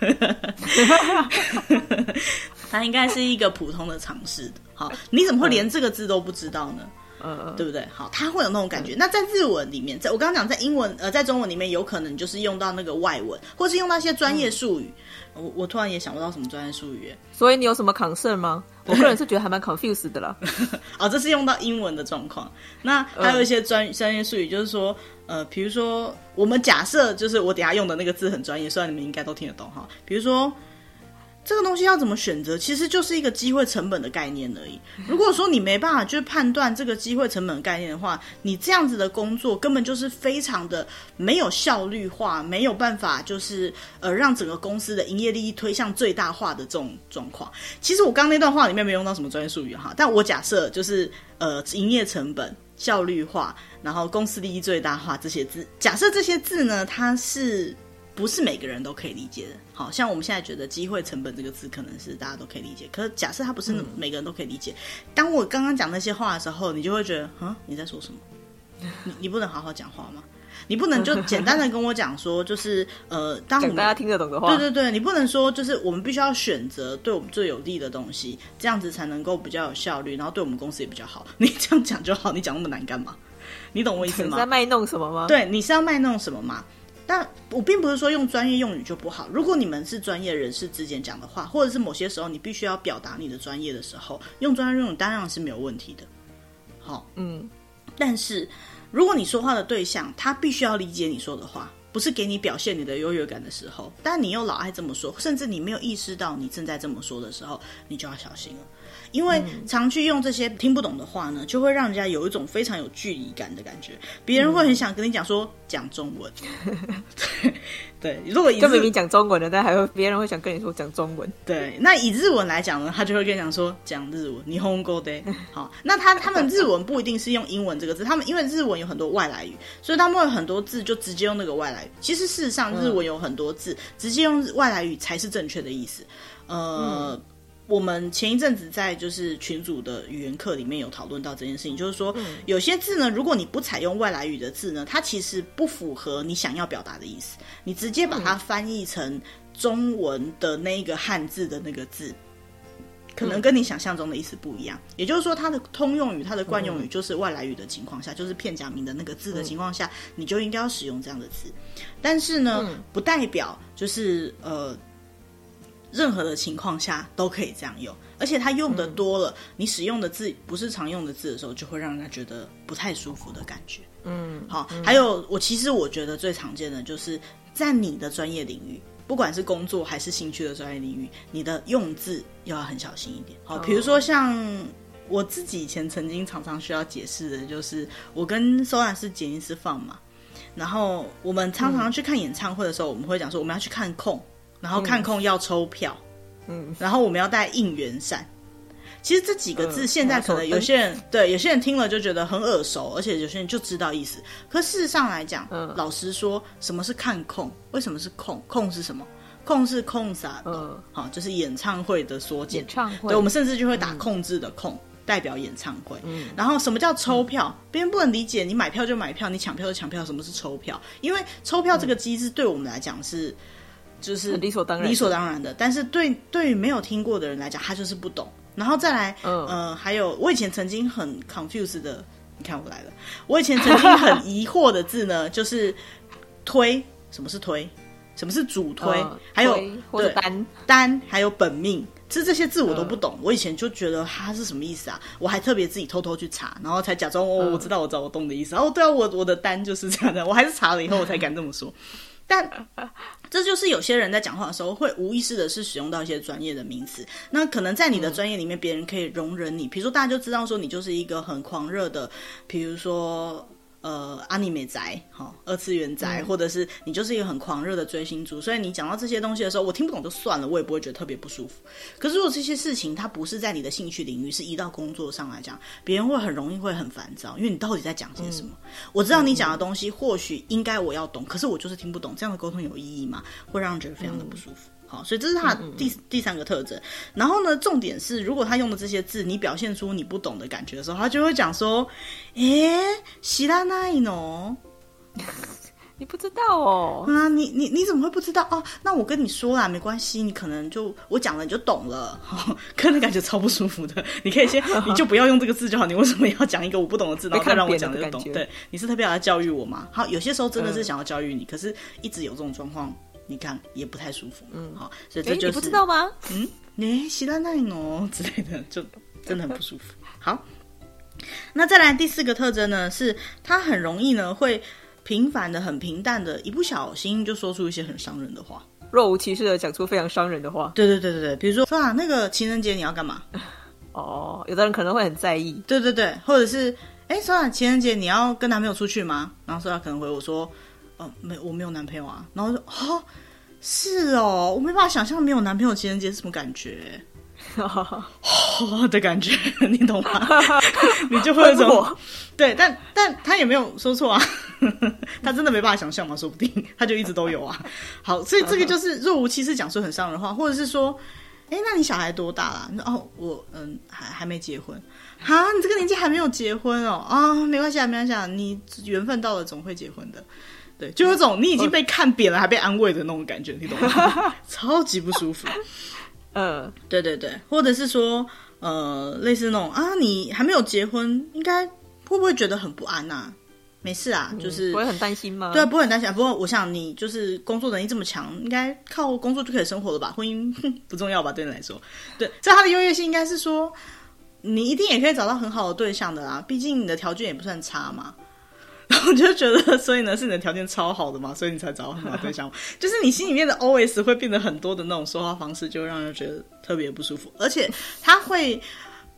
它应该是一个普通的常识的。好，你怎么会连这个字都不知道呢？嗯，对不对？好，他会有那种感觉。嗯、那在日文里面，在我刚刚讲，在英文呃，在中文里面，有可能就是用到那个外文，或是用到一些专业术语。嗯我我突然也想不到什么专业术语，所以你有什么 concern 吗？我个人是觉得还蛮 confused 的啦。哦，这是用到英文的状况。那还有一些专专业术语，就是说，呃，比如说，我们假设就是我等下用的那个字很专业，虽然你们应该都听得懂哈。比如说。这个东西要怎么选择，其实就是一个机会成本的概念而已。如果说你没办法去判断这个机会成本概念的话，你这样子的工作根本就是非常的没有效率化，没有办法就是呃让整个公司的营业利益推向最大化的这种状况。其实我刚刚那段话里面没用到什么专业术语哈，但我假设就是呃营业成本、效率化，然后公司利益最大化这些字，假设这些字呢，它是。不是每个人都可以理解的，好像我们现在觉得“机会成本”这个字可能是大家都可以理解，可是假设它不是每个人都可以理解。嗯、当我刚刚讲那些话的时候，你就会觉得，嗯，你在说什么？你你不能好好讲话吗？你不能就简单的跟我讲说，就是呃，当我们大家听得懂的话，对对对，你不能说就是我们必须要选择对我们最有利的东西，这样子才能够比较有效率，然后对我们公司也比较好。你这样讲就好，你讲那么难干嘛？你懂我意思吗？你在卖弄什么吗？对，你是要卖弄什么吗？但我并不是说用专业用语就不好。如果你们是专业人士之间讲的话，或者是某些时候你必须要表达你的专业的时候，用专业用语当然是没有问题的。好，嗯，但是如果你说话的对象他必须要理解你说的话，不是给你表现你的优越感的时候，但你又老爱这么说，甚至你没有意识到你正在这么说的时候，你就要小心了。因为常去用这些听不懂的话呢，就会让人家有一种非常有距离感的感觉。别人会很想跟你讲说讲中文，对 对。如果就明明讲中文的，但还会别人会想跟你说讲中文。对，那以日文来讲呢，他就会跟你讲说讲日文，日本语で。好，那他他们日文不一定是用英文这个字，他们因为日文有很多外来语，所以他们会有很多字就直接用那个外来语。其实事实上，日文有很多字直接用外来语才是正确的意思。呃。嗯我们前一阵子在就是群组的语言课里面有讨论到这件事情，就是说有些字呢，如果你不采用外来语的字呢，它其实不符合你想要表达的意思。你直接把它翻译成中文的那个汉字的那个字，可能跟你想象中的意思不一样。也就是说，它的通用语、它的惯用语就是外来语的情况下，就是片假名的那个字的情况下，你就应该要使用这样的字。但是呢，不代表就是呃。任何的情况下都可以这样用，而且它用的多了，嗯，你使用的字不是常用的字的时候，就会让人家觉得不太舒服的感觉。嗯，好，嗯，还有我其实我觉得最常见的就是在你的专业领域，不管是工作还是兴趣的专业领域，你的用字要很小心一点。好，比如说像我自己以前曾经常常需要解释的，就是我跟苏兰是杰尼斯放嘛，然后我们常常去看演唱会的时候，我们会讲说我们要去看空。然后看空要抽票，嗯，然后我们要带应援扇。其实这几个字现在可能有些人、嗯、对有些人听了就觉得很耳熟，而且有些人就知道意思。可事实上来讲，嗯，老实说，什么是看空？为什么是空？空是什么？空是空啥？嗯，好，就是演唱会的缩减。演唱会，对，我们甚至就会打控制的控，嗯、代表演唱会。嗯，然后什么叫抽票？别人不能理解，你买票就买票，你抢票就抢票，什么是抽票？因为抽票这个机制对我们来讲是。就是理所当然，理所当然的。但是对对于没有听过的人来讲，他就是不懂。然后再来，嗯、呃，还有我以前曾经很 confused 的，你看我来了。我以前曾经很疑惑的字呢，就是推，什么是推？什么是主推？呃、还有或者单单，还有本命，其实这些字我都不懂。呃、我以前就觉得它是什么意思啊？我还特别自己偷偷去查，然后才假装哦，我知道，我知道，我懂的意思。哦，对啊，我我的单就是这样的。我还是查了以后，我才敢这么说。但这就是有些人在讲话的时候会无意识的是使用到一些专业的名词，那可能在你的专业里面，别人可以容忍你，比如说大家就知道说你就是一个很狂热的，比如说。呃，阿尼美宅，哈，二次元宅，嗯，或者是你就是一个很狂热的追星族，所以你讲到这些东西的时候，我听不懂就算了，我也不会觉得特别不舒服。可是如果这些事情它不是在你的兴趣领域，是移到工作上来讲，别人会很容易会很烦躁，因为你到底在讲些什么？嗯，我知道你讲的东西或许应该我要懂，可是我就是听不懂，这样的沟通有意义吗？会让人觉得非常的不舒服。嗯好，所以这是他第嗯嗯第三个特征。然后呢，重点是，如果他用的这些字，你表现出你不懂的感觉的时候，他就会讲说：“诶，知らないの？你不知道哦？啊，你你你怎么会不知道哦？那我跟你说啦，没关系，你可能就我讲了你就懂了。哦，可能感觉超不舒服的。你可以先，你就不要用这个字就好。你为什么要讲一个我不懂的字，然后再让我讲的就懂？对，你是特别要来教育我吗？好，有些时候真的是想要教育你，嗯、可是一直有这种状况。” 你看也不太舒服，嗯，好，所以这就是、欸、你不知道吗？嗯，你知らないの之类的，就真的很不舒服。好，那再来第四个特征呢，是他很容易呢会平凡的、很平淡的，一不小心就说出一些很伤人的话，若无其事的讲出非常伤人的话。对对对对对，比如说说啊，那个情人节你要干嘛？哦，有的人可能会很在意。对对对，或者是哎，说啊，情人节你要跟男朋友出去吗？然后说他可能回我说。哦，没，我没有男朋友啊。然后说，哦， 是哦，我没办法想象没有男朋友情人节是什么感觉，哦的感觉，你懂吗？你就会有种，对，但但他也没有说错啊，他真的没办法想象嘛，说不定他就一直都有啊。好，所以这个就是若无其事讲出很伤人的话，或者是说，哎，那你小孩多大了？哦，我嗯，还还没结婚。啊，你这个年纪还没有结婚哦？啊，没关系啊，没关系啊，你缘分到了总会结婚的。对，就有种你已经被看扁了还被安慰的那种感觉，你懂吗？超级不舒服。呃，对对对，或者是说，呃，类似那种啊，你还没有结婚，应该会不会觉得很不安呐、啊？没事啊，就是、嗯、不会很担心吗？对，不会很担心。不过我想你就是工作能力这么强，应该靠工作就可以生活了吧？婚姻不重要吧？对你来说，对，在他的优越性应该是说，你一定也可以找到很好的对象的啦。毕竟你的条件也不算差嘛。然后我就觉得，所以呢，是你的条件超好的嘛，所以你才找到很好对象。就是你心里面的 OS 会变得很多的那种说话方式，就会让人觉得特别不舒服。而且他会，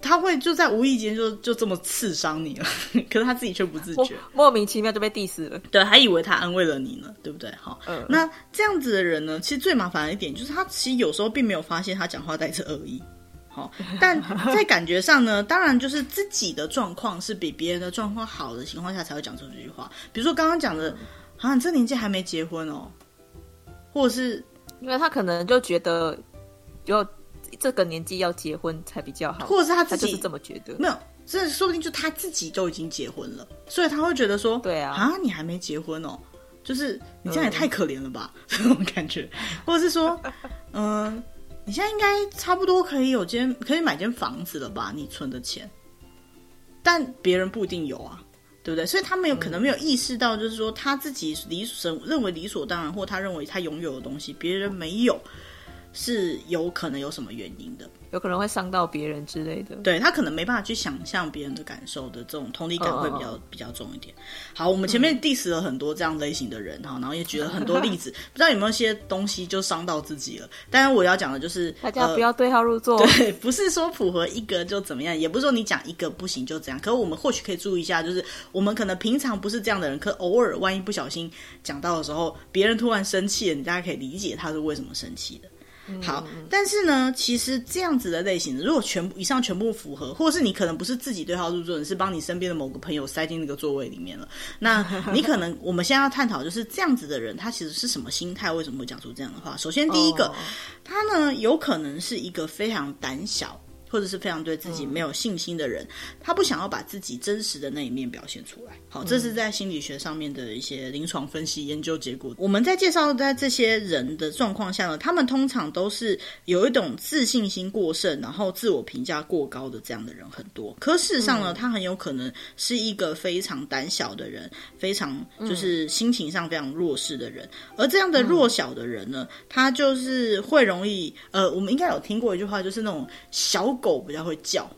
他会就在无意间就就这么刺伤你了，可是他自己却不自觉，莫名其妙就被 diss 了。对，还以为他安慰了你呢，对不对？好，嗯，那这样子的人呢，其实最麻烦的一点就是他其实有时候并没有发现他讲话带着恶意。好，但在感觉上呢，当然就是自己的状况是比别人的状况好的情况下才会讲出这句话。比如说刚刚讲的，好像你这年纪还没结婚哦，或者是因为他可能就觉得，就这个年纪要结婚才比较好，或者是他自己是这么觉得。没有，这说不定就他自己都已经结婚了，所以他会觉得说，对啊，啊，你还没结婚哦，就是你这样也太可怜了吧，这种感觉，或者是说，嗯、呃，你现在应该差不多可以有间，可以买间房子了吧？你存的钱，但别人不一定有啊。对不对？所以他没有可能没有意识到，就是说他自己理所认为理所当然，或他认为他拥有的东西，别人没有，是有可能有什么原因的。有可能会伤到别人之类的，对他可能没办法去想象别人的感受的这种同理感会比较、oh. 比较重一点。好，我们前面 diss 了很多这样类型的人哈，然后也举了很多例子，不知道有没有一些东西就伤到自己了。当然我要讲的就是大家不要对号入座，呃、对，不是说符合一个就怎么样，也不是说你讲一个不行就这样。可是我们或许可以注意一下，就是我们可能平常不是这样的人，可偶尔万一不小心讲到的时候，别人突然生气了，你大家可以理解他是为什么生气的。好，但是呢，其实这样子的类型，如果全部以上全部符合，或者是你可能不是自己对号入座，你是帮你身边的某个朋友塞进那个座位里面了，那 你可能我们现在要探讨就是这样子的人，他其实是什么心态？为什么会讲出这样的话？首先，第一个，他呢有可能是一个非常胆小。或者是非常对自己没有信心的人，嗯，他不想要把自己真实的那一面表现出来。好，这是在心理学上面的一些临床分析研究结果。我们在介绍在这些人的状况下呢，他们通常都是有一种自信心过剩，然后自我评价过高的这样的人很多。可事实上呢，他很有可能是一个非常胆小的人，非常就是心情上非常弱势的人。而这样的弱小的人呢，他就是会容易呃，我们应该有听过一句话，就是那种小。狗比较会叫，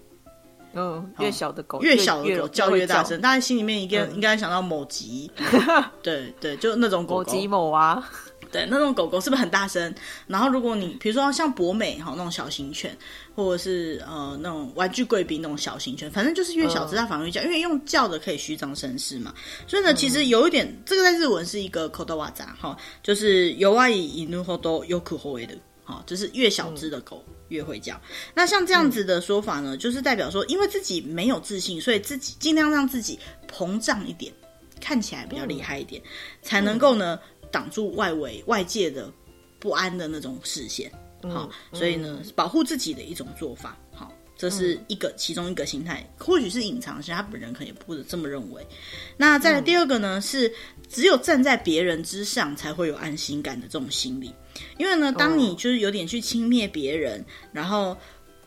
嗯，越小的狗，越小的狗叫越大声，大家心里面应该、嗯、应该想到某吉，对对，就那种狗狗，某吉某啊，对，那种狗狗是不是很大声？然后如果你比如说像博美哈那种小型犬，或者是呃那种玩具贵宾那种小型犬，反正就是越小只它反而越叫，嗯，因为用叫的可以虚张声势嘛。所以呢，其实有一点，嗯、这个在日文是一个口头瓦杂哈，就是弱い犬ほどよく吠える， 好，就是越小只的狗。嗯越会叫，那像这样子的说法呢，嗯，就是代表说，因为自己没有自信，所以自己尽量让自己膨胀一点，看起来比较厉害一点，嗯，才能够呢挡住外围外界的不安的那种视线。好，嗯，所以呢，保护自己的一种做法。好，这是一个其中一个心态，或许是隐藏性，他本人可能也不这么认为。那再来第二个呢，是只有站在别人之上才会有安心感的这种心理。因为呢，当你就是有点去轻蔑别人，oh. 然后，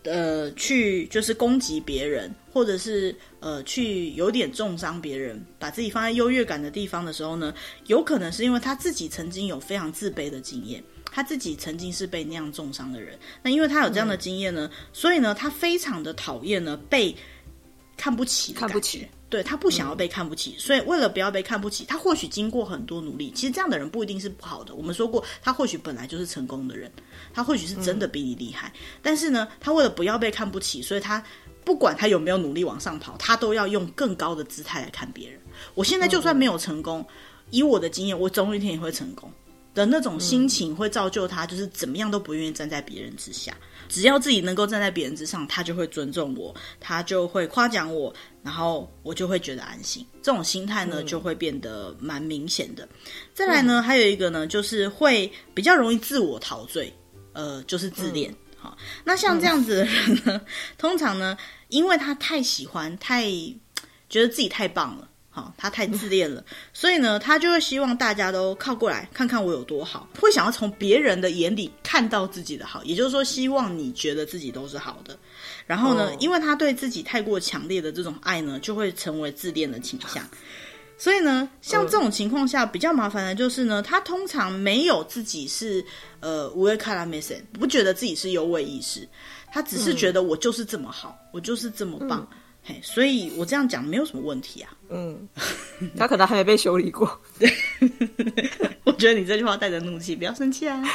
呃，去就是攻击别人，或者是呃，去有点重伤别人，把自己放在优越感的地方的时候呢，有可能是因为他自己曾经有非常自卑的经验，他自己曾经是被那样重伤的人。那因为他有这样的经验呢，嗯、所以呢，他非常的讨厌呢被看不起，看不起。对，他不想要被看不起，嗯，所以为了不要被看不起，他或许经过很多努力。其实这样的人不一定是不好的。我们说过，他或许本来就是成功的人，他或许是真的比你厉害。嗯，但是呢，他为了不要被看不起，所以他不管他有没有努力往上跑，他都要用更高的姿态来看别人。我现在就算没有成功，嗯，以我的经验，我总有一天也会成功的那种心情，会造就他就是怎么样都不愿意站在别人之下。只要自己能够站在别人之上，他就会尊重我，他就会夸奖我，然后我就会觉得安心。这种心态呢，就会变得蛮明显的。再来呢，还有一个呢，就是会比较容易自我陶醉，呃，就是自恋。好，那像这样子的人呢，通常呢，因为他太喜欢，太觉得自己太棒了。好，他太自恋了，所以呢，他就会希望大家都靠过来看看我有多好，会想要从别人的眼里看到自己的好，也就是说，希望你觉得自己都是好的。然后呢，因为他对自己太过强烈的这种爱呢，就会成为自恋的倾向。所以呢，像这种情况下比较麻烦的就是呢，他通常没有自己是呃无畏卡拉梅森，不觉得自己是优位意识，他只是觉得我就是这么好，我就是这么棒。所以我这样讲没有什么问题啊。嗯，他可能还没被修理过。对，我觉得你这句话带着怒气，不要生气啊。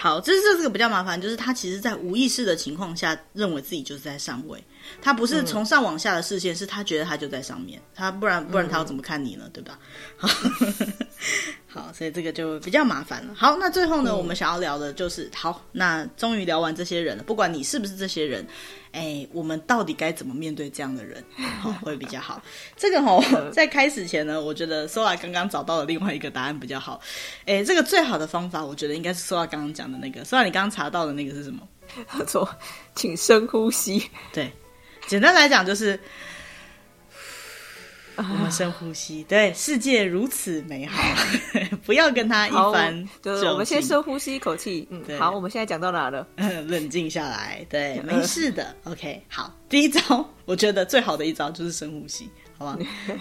好，这是这个比较麻烦，就是他其实在无意识的情况下，认为自己就是在上位。他不是从上往下的视线，是他觉得他就在上面。他不然不然他要怎么看你呢？对吧？好。好，所以这个就比较麻烦了。好，那最后呢，嗯、我们想要聊的就是，好，那终于聊完这些人了，不管你是不是这些人，哎，我们到底该怎么面对这样的人，好，会比较好。这个哈，在开始前呢，我觉得 Sola 刚刚找到了另外一个答案比较好。哎，这个最好的方法，我觉得应该是 Sola 刚刚讲的那个。Sola 你刚刚查到的那个是什么？他说，请深呼吸。对，简单来讲就是。我们深呼吸，对，世界如此美好，不要跟他一番。就是我们先深呼吸一口气，嗯，对好，我们现在讲到哪了？冷静下来，对，没事的，OK，好，第一招，我觉得最好的一招就是深呼吸，好吧？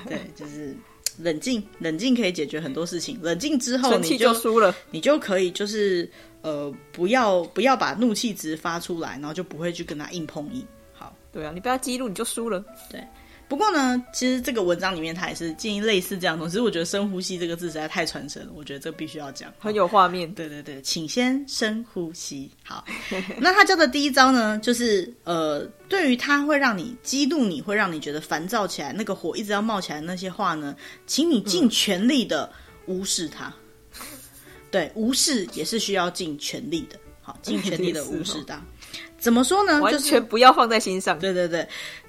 对，就是冷静，冷静可以解决很多事情。冷静之后，你就输了，你就可以就是呃，不要不要把怒气值发出来，然后就不会去跟他硬碰硬。好，对啊，你不要激怒，你就输了，对。不过呢，其实这个文章里面他也是建议类似这样的东西。其实我觉得“深呼吸”这个字实在太传神了，我觉得这必须要讲，很有画面。对对对，请先深呼吸。好，那他教的第一招呢，就是呃，对于他会让你激怒你，会让你觉得烦躁起来，那个火一直要冒起来的那些话呢，请你尽全力的无视他。嗯、对，无视也是需要尽全力的。好，尽全力的 无视他。怎么说呢？完全不要放在心上。对对对。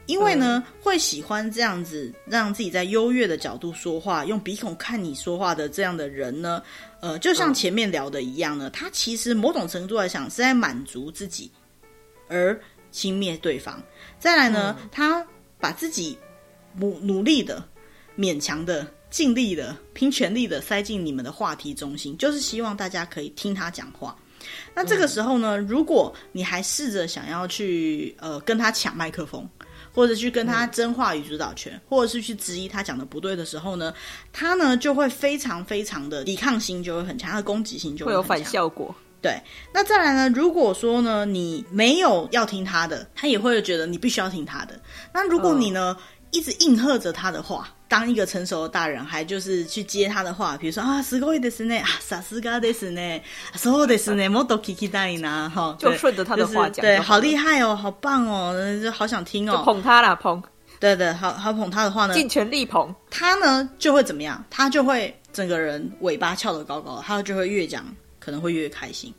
因为呢，嗯、会喜欢这样子让自己在优越的角度说话，用鼻孔看你说话的这样的人呢，呃，就像前面聊的一样呢，嗯、他其实某种程度来讲是在满足自己，而轻蔑对方。再来呢，嗯、他把自己努努力的、勉强的、尽力的、拼全力的塞进你们的话题中心，就是希望大家可以听他讲话。那这个时候呢，嗯、如果你还试着想要去呃跟他抢麦克风。或者去跟他争话语主导权，嗯、或者是去质疑他讲的不对的时候呢，他呢就会非常非常的抵抗性就会很强，他的攻击性就会，会有反效果。对，那再来呢，如果说呢你没有要听他的，他也会觉得你必须要听他的。那如果你呢、嗯、一直应和着他的话。当一个成熟的大人，还就是去接他的话，比如说啊，すごいですね，啊，さすがですね，そうです呢，もっと闻きたいな，哈，就顺着他的话讲，就是，对，好厉害哦，好棒哦，就好想听哦，就捧他啦，捧，对对，好好捧他的话呢，尽全力捧，他呢就会怎么样？他就会整个人尾巴翘得高高，他就会越讲可能会越开心。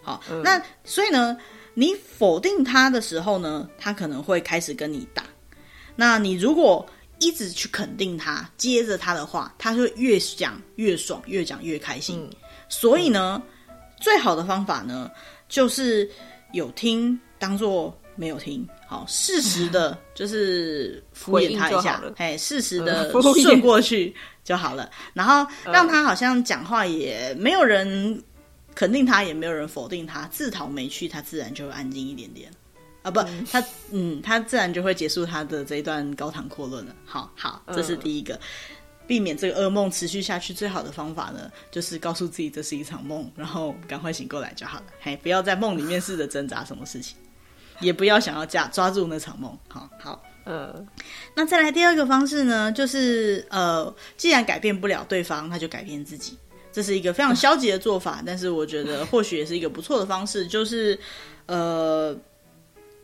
好，嗯、那所以呢，你否定他的时候呢，他可能会开始跟你打。 那你如果一直去肯定他，接着他的话，他就会越讲越爽，越讲越开心。嗯、所以呢，嗯、最好的方法呢，就是有听当做没有听，好，适时的就是敷衍他一下，哎，适时的顺过去就好了。然后让他好像讲话也没有人肯定他，也没有人否定他，自讨没趣，他自然就会安静一点点。啊不，他嗯，他自然就会结束他的这一段高谈阔论了。好好，这是第一个，避免这个噩梦持续下去最好的方法呢，就是告诉自己这是一场梦，然后赶快醒过来就好了。嘿，不要在梦里面试着挣扎什么事情，也不要想要抓抓住那场梦。好好，呃，那再来第二个方式呢，就是呃，既然改变不了对方，那就改变自己。这是一个非常消极的做法，但是我觉得或许也是一个不错的方式，就是呃。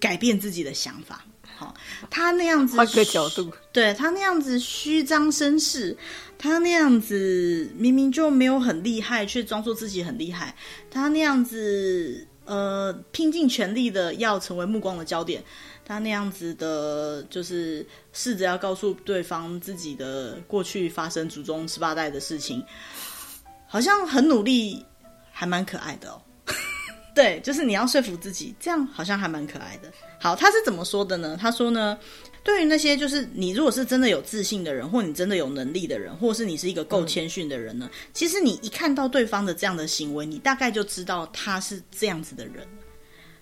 改变自己的想法，好，他那样子，换个角度，对，他那样子虚张声势，他那样子明明就没有很厉害，却装作自己很厉害，他那样子呃拼尽全力的要成为目光的焦点，他那样子的，就是试着要告诉对方自己的过去发生祖宗十八代的事情，好像很努力，还蛮可爱的哦。对，就是你要说服自己，这样好像还蛮可爱的。好，他是怎么说的呢？他说呢，对于那些就是你如果是真的有自信的人，或你真的有能力的人，或是你是一个够谦逊的人呢，嗯、其实你一看到对方的这样的行为，你大概就知道他是这样子的人，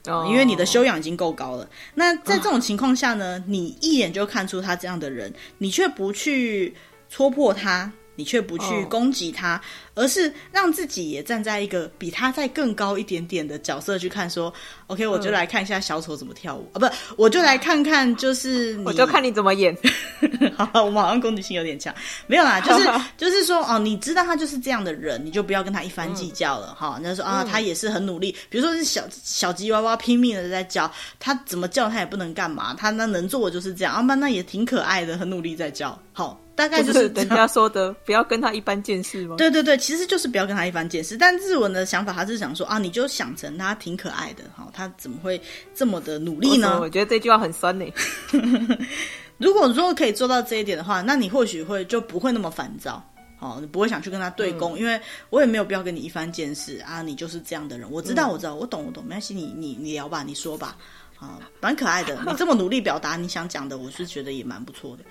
哦、因为你的修养已经够高了。那在这种情况下呢，哦、你一眼就看出他这样的人，你却不去戳破他。你却不去攻击他，哦、而是让自己也站在一个比他再更高一点点的角色去看，说：“OK，我就来看一下小丑怎么跳舞、嗯、啊！不，我就来看看，就是你我就看你怎么演。好，我们好像攻击性有点强，没有啦，就是 就是说，哦，你知道他就是这样的人，你就不要跟他一番计较了。哈、嗯，家说啊，他也是很努力，比如说是小小吉娃娃拼命的在叫，他怎么叫他也不能干嘛，他那能做的就是这样啊，那那也挺可爱的，很努力在叫。好。”大概就是，就是人家说的，不要跟他一般见识吗？对对对，其实就是不要跟他一般见识。但日文的想法，他是想说啊，你就想成他挺可爱的，哈，他怎么会这么的努力呢？我觉得这句话很酸呢。如果说可以做到这一点的话，那你或许会就不会那么烦躁，哦，你不会想去跟他对攻，嗯、因为我也没有必要跟你一番见识啊，你就是这样的人，我知道，我知道，我懂，我懂，没关系，你你你聊吧，你说吧，啊，蛮可爱的，你这么努力表达你想讲的，我是觉得也蛮不错的，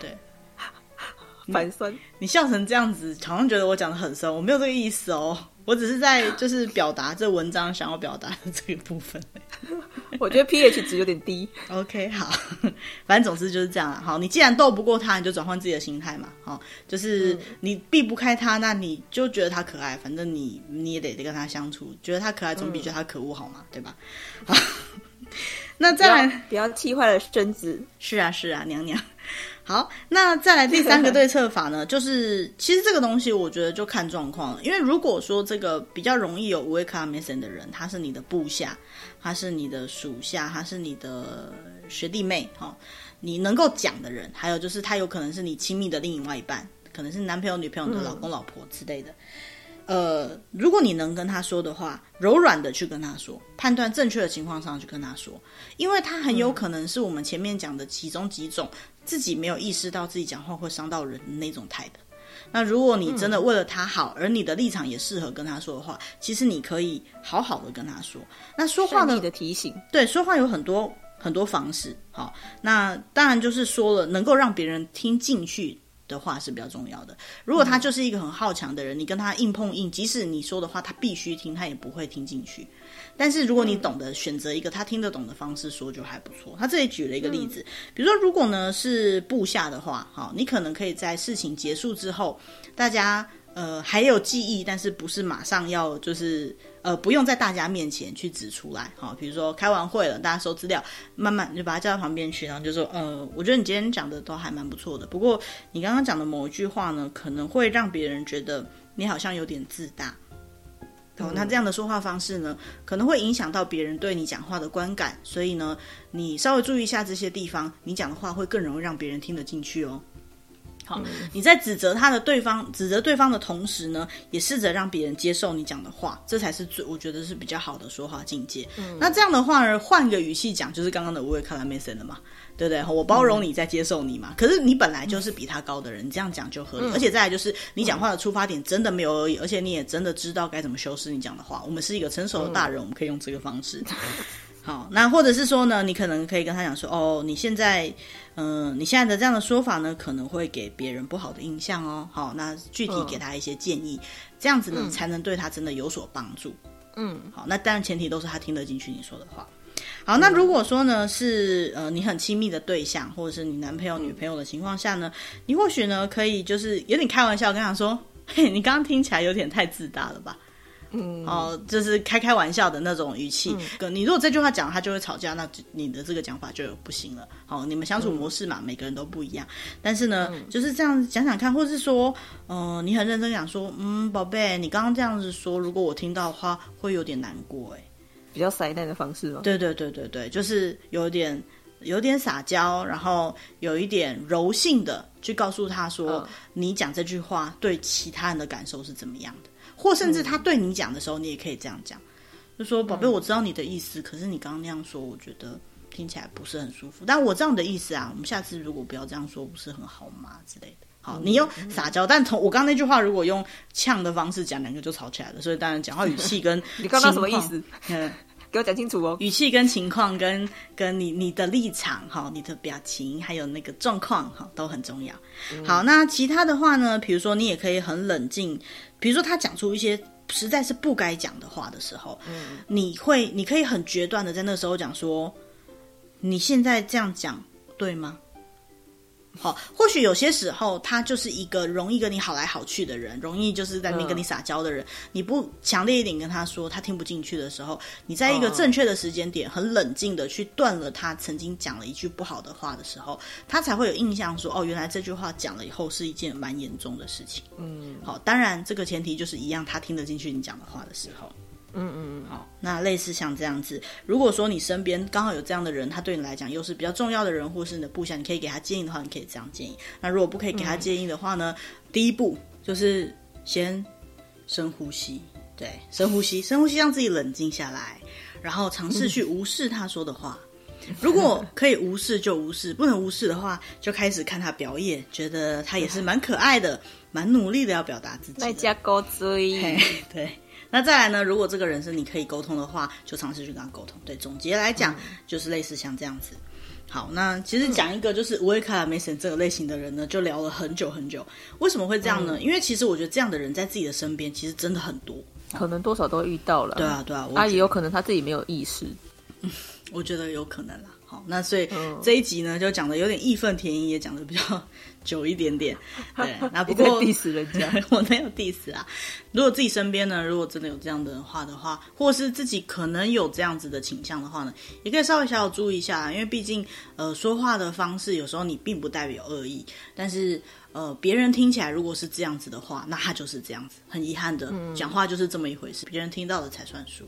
对。蛮酸，你笑成这样子，好像觉得我讲的很深，我没有这个意思哦，我只是在就是表达这文章想要表达的这个部分。我觉得 pH 值有点低。OK，好，反正总之就是这样了。好，你既然斗不过他，你就转换自己的心态嘛。好，就是你避不开他，那你就觉得他可爱，反正你你也得得跟他相处，觉得他可爱总比觉得他可恶好嘛，对吧？好，那再来，不要气坏了身子。是啊，是啊，娘娘。好，那再来第三个对策法呢，就是其实这个东西我觉得就看状况了，因为如果说这个比较容易有上から目线的人，他是你的部下，他是你的属下，他是你的学弟妹，哈，你能够讲的人，还有就是他有可能是你亲密的另外一半，可能是男朋友、女朋友的老公、老婆之类的。呃，如果你能跟他说的话，柔软的去跟他说，判断正确的情况上去跟他说，因为他很有可能是我们前面讲的其中几种自己没有意识到自己讲话会伤到人的那种 type。那如果你真的为了他好，而你的立场也适合跟他说的话，其实你可以好好的跟他说。那说话呢，你的提醒，对，说话有很多很多方式。好，那当然就是说了能够让别人听进去的话是比较重要的。如果他就是一个很好强的人，你跟他硬碰硬，即使你说的话他必须听，他也不会听进去。但是如果你懂得选择一个他听得懂的方式说，就还不错。他这里举了一个例子，比如说如果呢是部下的话，好，你可能可以在事情结束之后，大家呃还有记忆，但是不是马上要就是。呃，不用在大家面前去指出来，好，比如说开完会了，大家收资料，慢慢就把他叫到旁边去，然后就说，呃，我觉得你今天讲的都还蛮不错的，不过你刚刚讲的某一句话呢，可能会让别人觉得你好像有点自大，哦，那这样的说话方式呢，可能会影响到别人对你讲话的观感，所以呢，你稍微注意一下这些地方，你讲的话会更容易让别人听得进去哦。好，你在指责他的对方，指责对方的同时呢，也试着让别人接受你讲的话，这才是最我觉得是比较好的说话境界。嗯，那这样的话呢，换个语气讲，就是刚刚的无畏卡拉梅森了嘛，对不对？我包容你，在接受你嘛。嗯、可是你本来就是比他高的人，你这样讲就合理。嗯、而且再来就是你讲话的出发点真的没有恶意，而且你也真的知道该怎么修饰你讲的话。我们是一个成熟的大人，嗯、我们可以用这个方式。好，那或者是说呢，你可能可以跟他讲说，哦，你现在，嗯、呃，你现在的这样的说法呢，可能会给别人不好的印象哦。好，那具体给他一些建议，嗯、这样子呢，才能对他真的有所帮助。嗯，好，那当然前提都是他听得进去你说的话。好，那如果说呢是呃你很亲密的对象，或者是你男朋友、女朋友的情况下呢，你或许呢可以就是有点开玩笑跟他说，嘿，你刚刚听起来有点太自大了吧？嗯，哦，就是开开玩笑的那种语气。嗯、你如果这句话讲，他就会吵架，那你的这个讲法就不行了。好，你们相处模式嘛，嗯、每个人都不一样。但是呢，嗯、就是这样讲讲看，或是说，嗯、呃，你很认真讲说，嗯，宝贝，你刚刚这样子说，如果我听到的话，会有点难过，哎，比较撒娇的方式吗？对对对对对，就是有点有点撒娇，然后有一点柔性的去告诉他说，嗯、你讲这句话对其他人的感受是怎么样的。或甚至他对你讲的时候，你也可以这样讲，就说：“宝贝，我知道你的意思，可是你刚刚那样说，我觉得听起来不是很舒服。但我知道你的意思啊，我们下次如果不要这样说，不是很好吗？之类的。好，你用撒娇，但从我刚刚那句话，如果用呛的方式讲，两个就吵起来了。所以当然讲话语气跟 你刚刚什么意思？嗯，给我讲清楚哦。语气跟情况跟跟你你的立场哈，你的表情还有那个状况哈，都很重要。好，那其他的话呢？比如说你也可以很冷静。比如说，他讲出一些实在是不该讲的话的时候，嗯，你会，你可以很决断的在那时候讲说，你现在这样讲对吗？好，或许有些时候他就是一个容易跟你好来好去的人，容易就是在那边跟你撒娇的人。嗯、你不强烈一点跟他说，他听不进去的时候，你在一个正确的时间点，很冷静的去断了他曾经讲了一句不好的话的时候，他才会有印象说，哦，原来这句话讲了以后是一件蛮严重的事情。嗯，好，当然这个前提就是一样，他听得进去你讲的话的时候。嗯嗯嗯，好，那类似像这样子，如果说你身边刚好有这样的人，他对你来讲又是比较重要的人，或是你的部下，你可以给他建议的话，你可以这样建议。那如果不可以给他建议的话呢，嗯、第一步就是先深呼吸，对，深呼吸，深呼吸，让自己冷静下来，然后尝试去无视他说的话。如果可以无视就无视，不能无视的话，就开始看他表演，觉得他也是蛮可爱的，蛮努力的要表达自己。再加勾追，对。那再来呢？如果这个人是你可以沟通的话，就尝试去跟他沟通。对，总结来讲，嗯、就是类似像这样子。好，那其实讲一个就是乌埃卡拉梅森这个类型的人呢，就聊了很久很久。为什么会这样呢？嗯、因为其实我觉得这样的人在自己的身边其实真的很多，可能多少都遇到了。对啊，对啊，他也有可能他自己没有意识。我觉得有可能啦。好，那所以这一集呢，就讲的有点义愤填膺，也讲的比较久一点点。对，那不过 diss 人家，我没有 diss 啊。如果自己身边呢，如果真的有这样的话的话，或是自己可能有这样子的倾向的话呢，也可以稍微小小注意一下，因为毕竟呃说话的方式有时候你并不代表恶意，但是呃别人听起来如果是这样子的话，那他就是这样子。很遗憾的，嗯、讲话就是这么一回事，别人听到了才算数。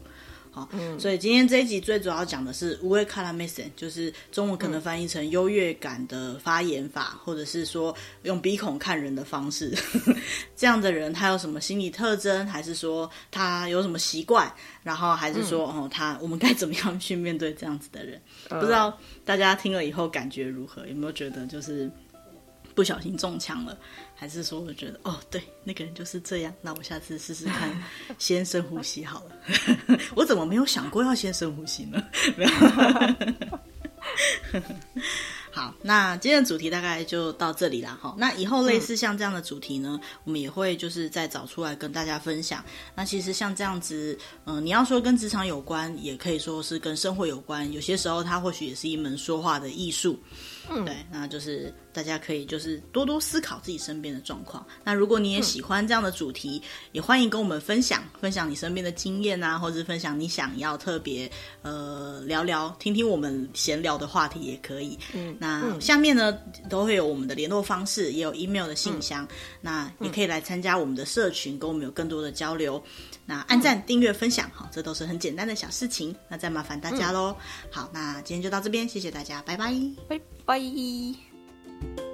好，嗯、所以今天这一集最主要讲的是乌埃卡拉梅森，就是中文可能翻译成优越感的发言法，嗯、或者是说用鼻孔看人的方式。这样的人他有什么心理特征，还是说他有什么习惯？然后还是说、嗯、哦，他我们该怎么样去面对这样子的人？嗯、不知道大家听了以后感觉如何？有没有觉得就是？不小心中枪了，还是说我觉得哦，对，那个人就是这样，那我下次试试看，先深呼吸好了。我怎么没有想过要先深呼吸呢？好，那今天的主题大概就到这里了哈。那以后类似像这样的主题呢，嗯、我们也会就是再找出来跟大家分享。那其实像这样子，嗯、呃，你要说跟职场有关，也可以说是跟生活有关。有些时候，它或许也是一门说话的艺术。嗯，对，那就是大家可以就是多多思考自己身边的状况。那如果你也喜欢这样的主题，嗯、也欢迎跟我们分享，分享你身边的经验啊，或者是分享你想要特别呃聊聊、听听我们闲聊的话题也可以。嗯，那下面呢都会有我们的联络方式，也有 email 的信箱，嗯、那也可以来参加我们的社群，跟我们有更多的交流。那按赞、订阅、分享，好，这都是很简单的小事情。那再麻烦大家喽。嗯、好，那今天就到这边，谢谢大家，拜拜，拜拜。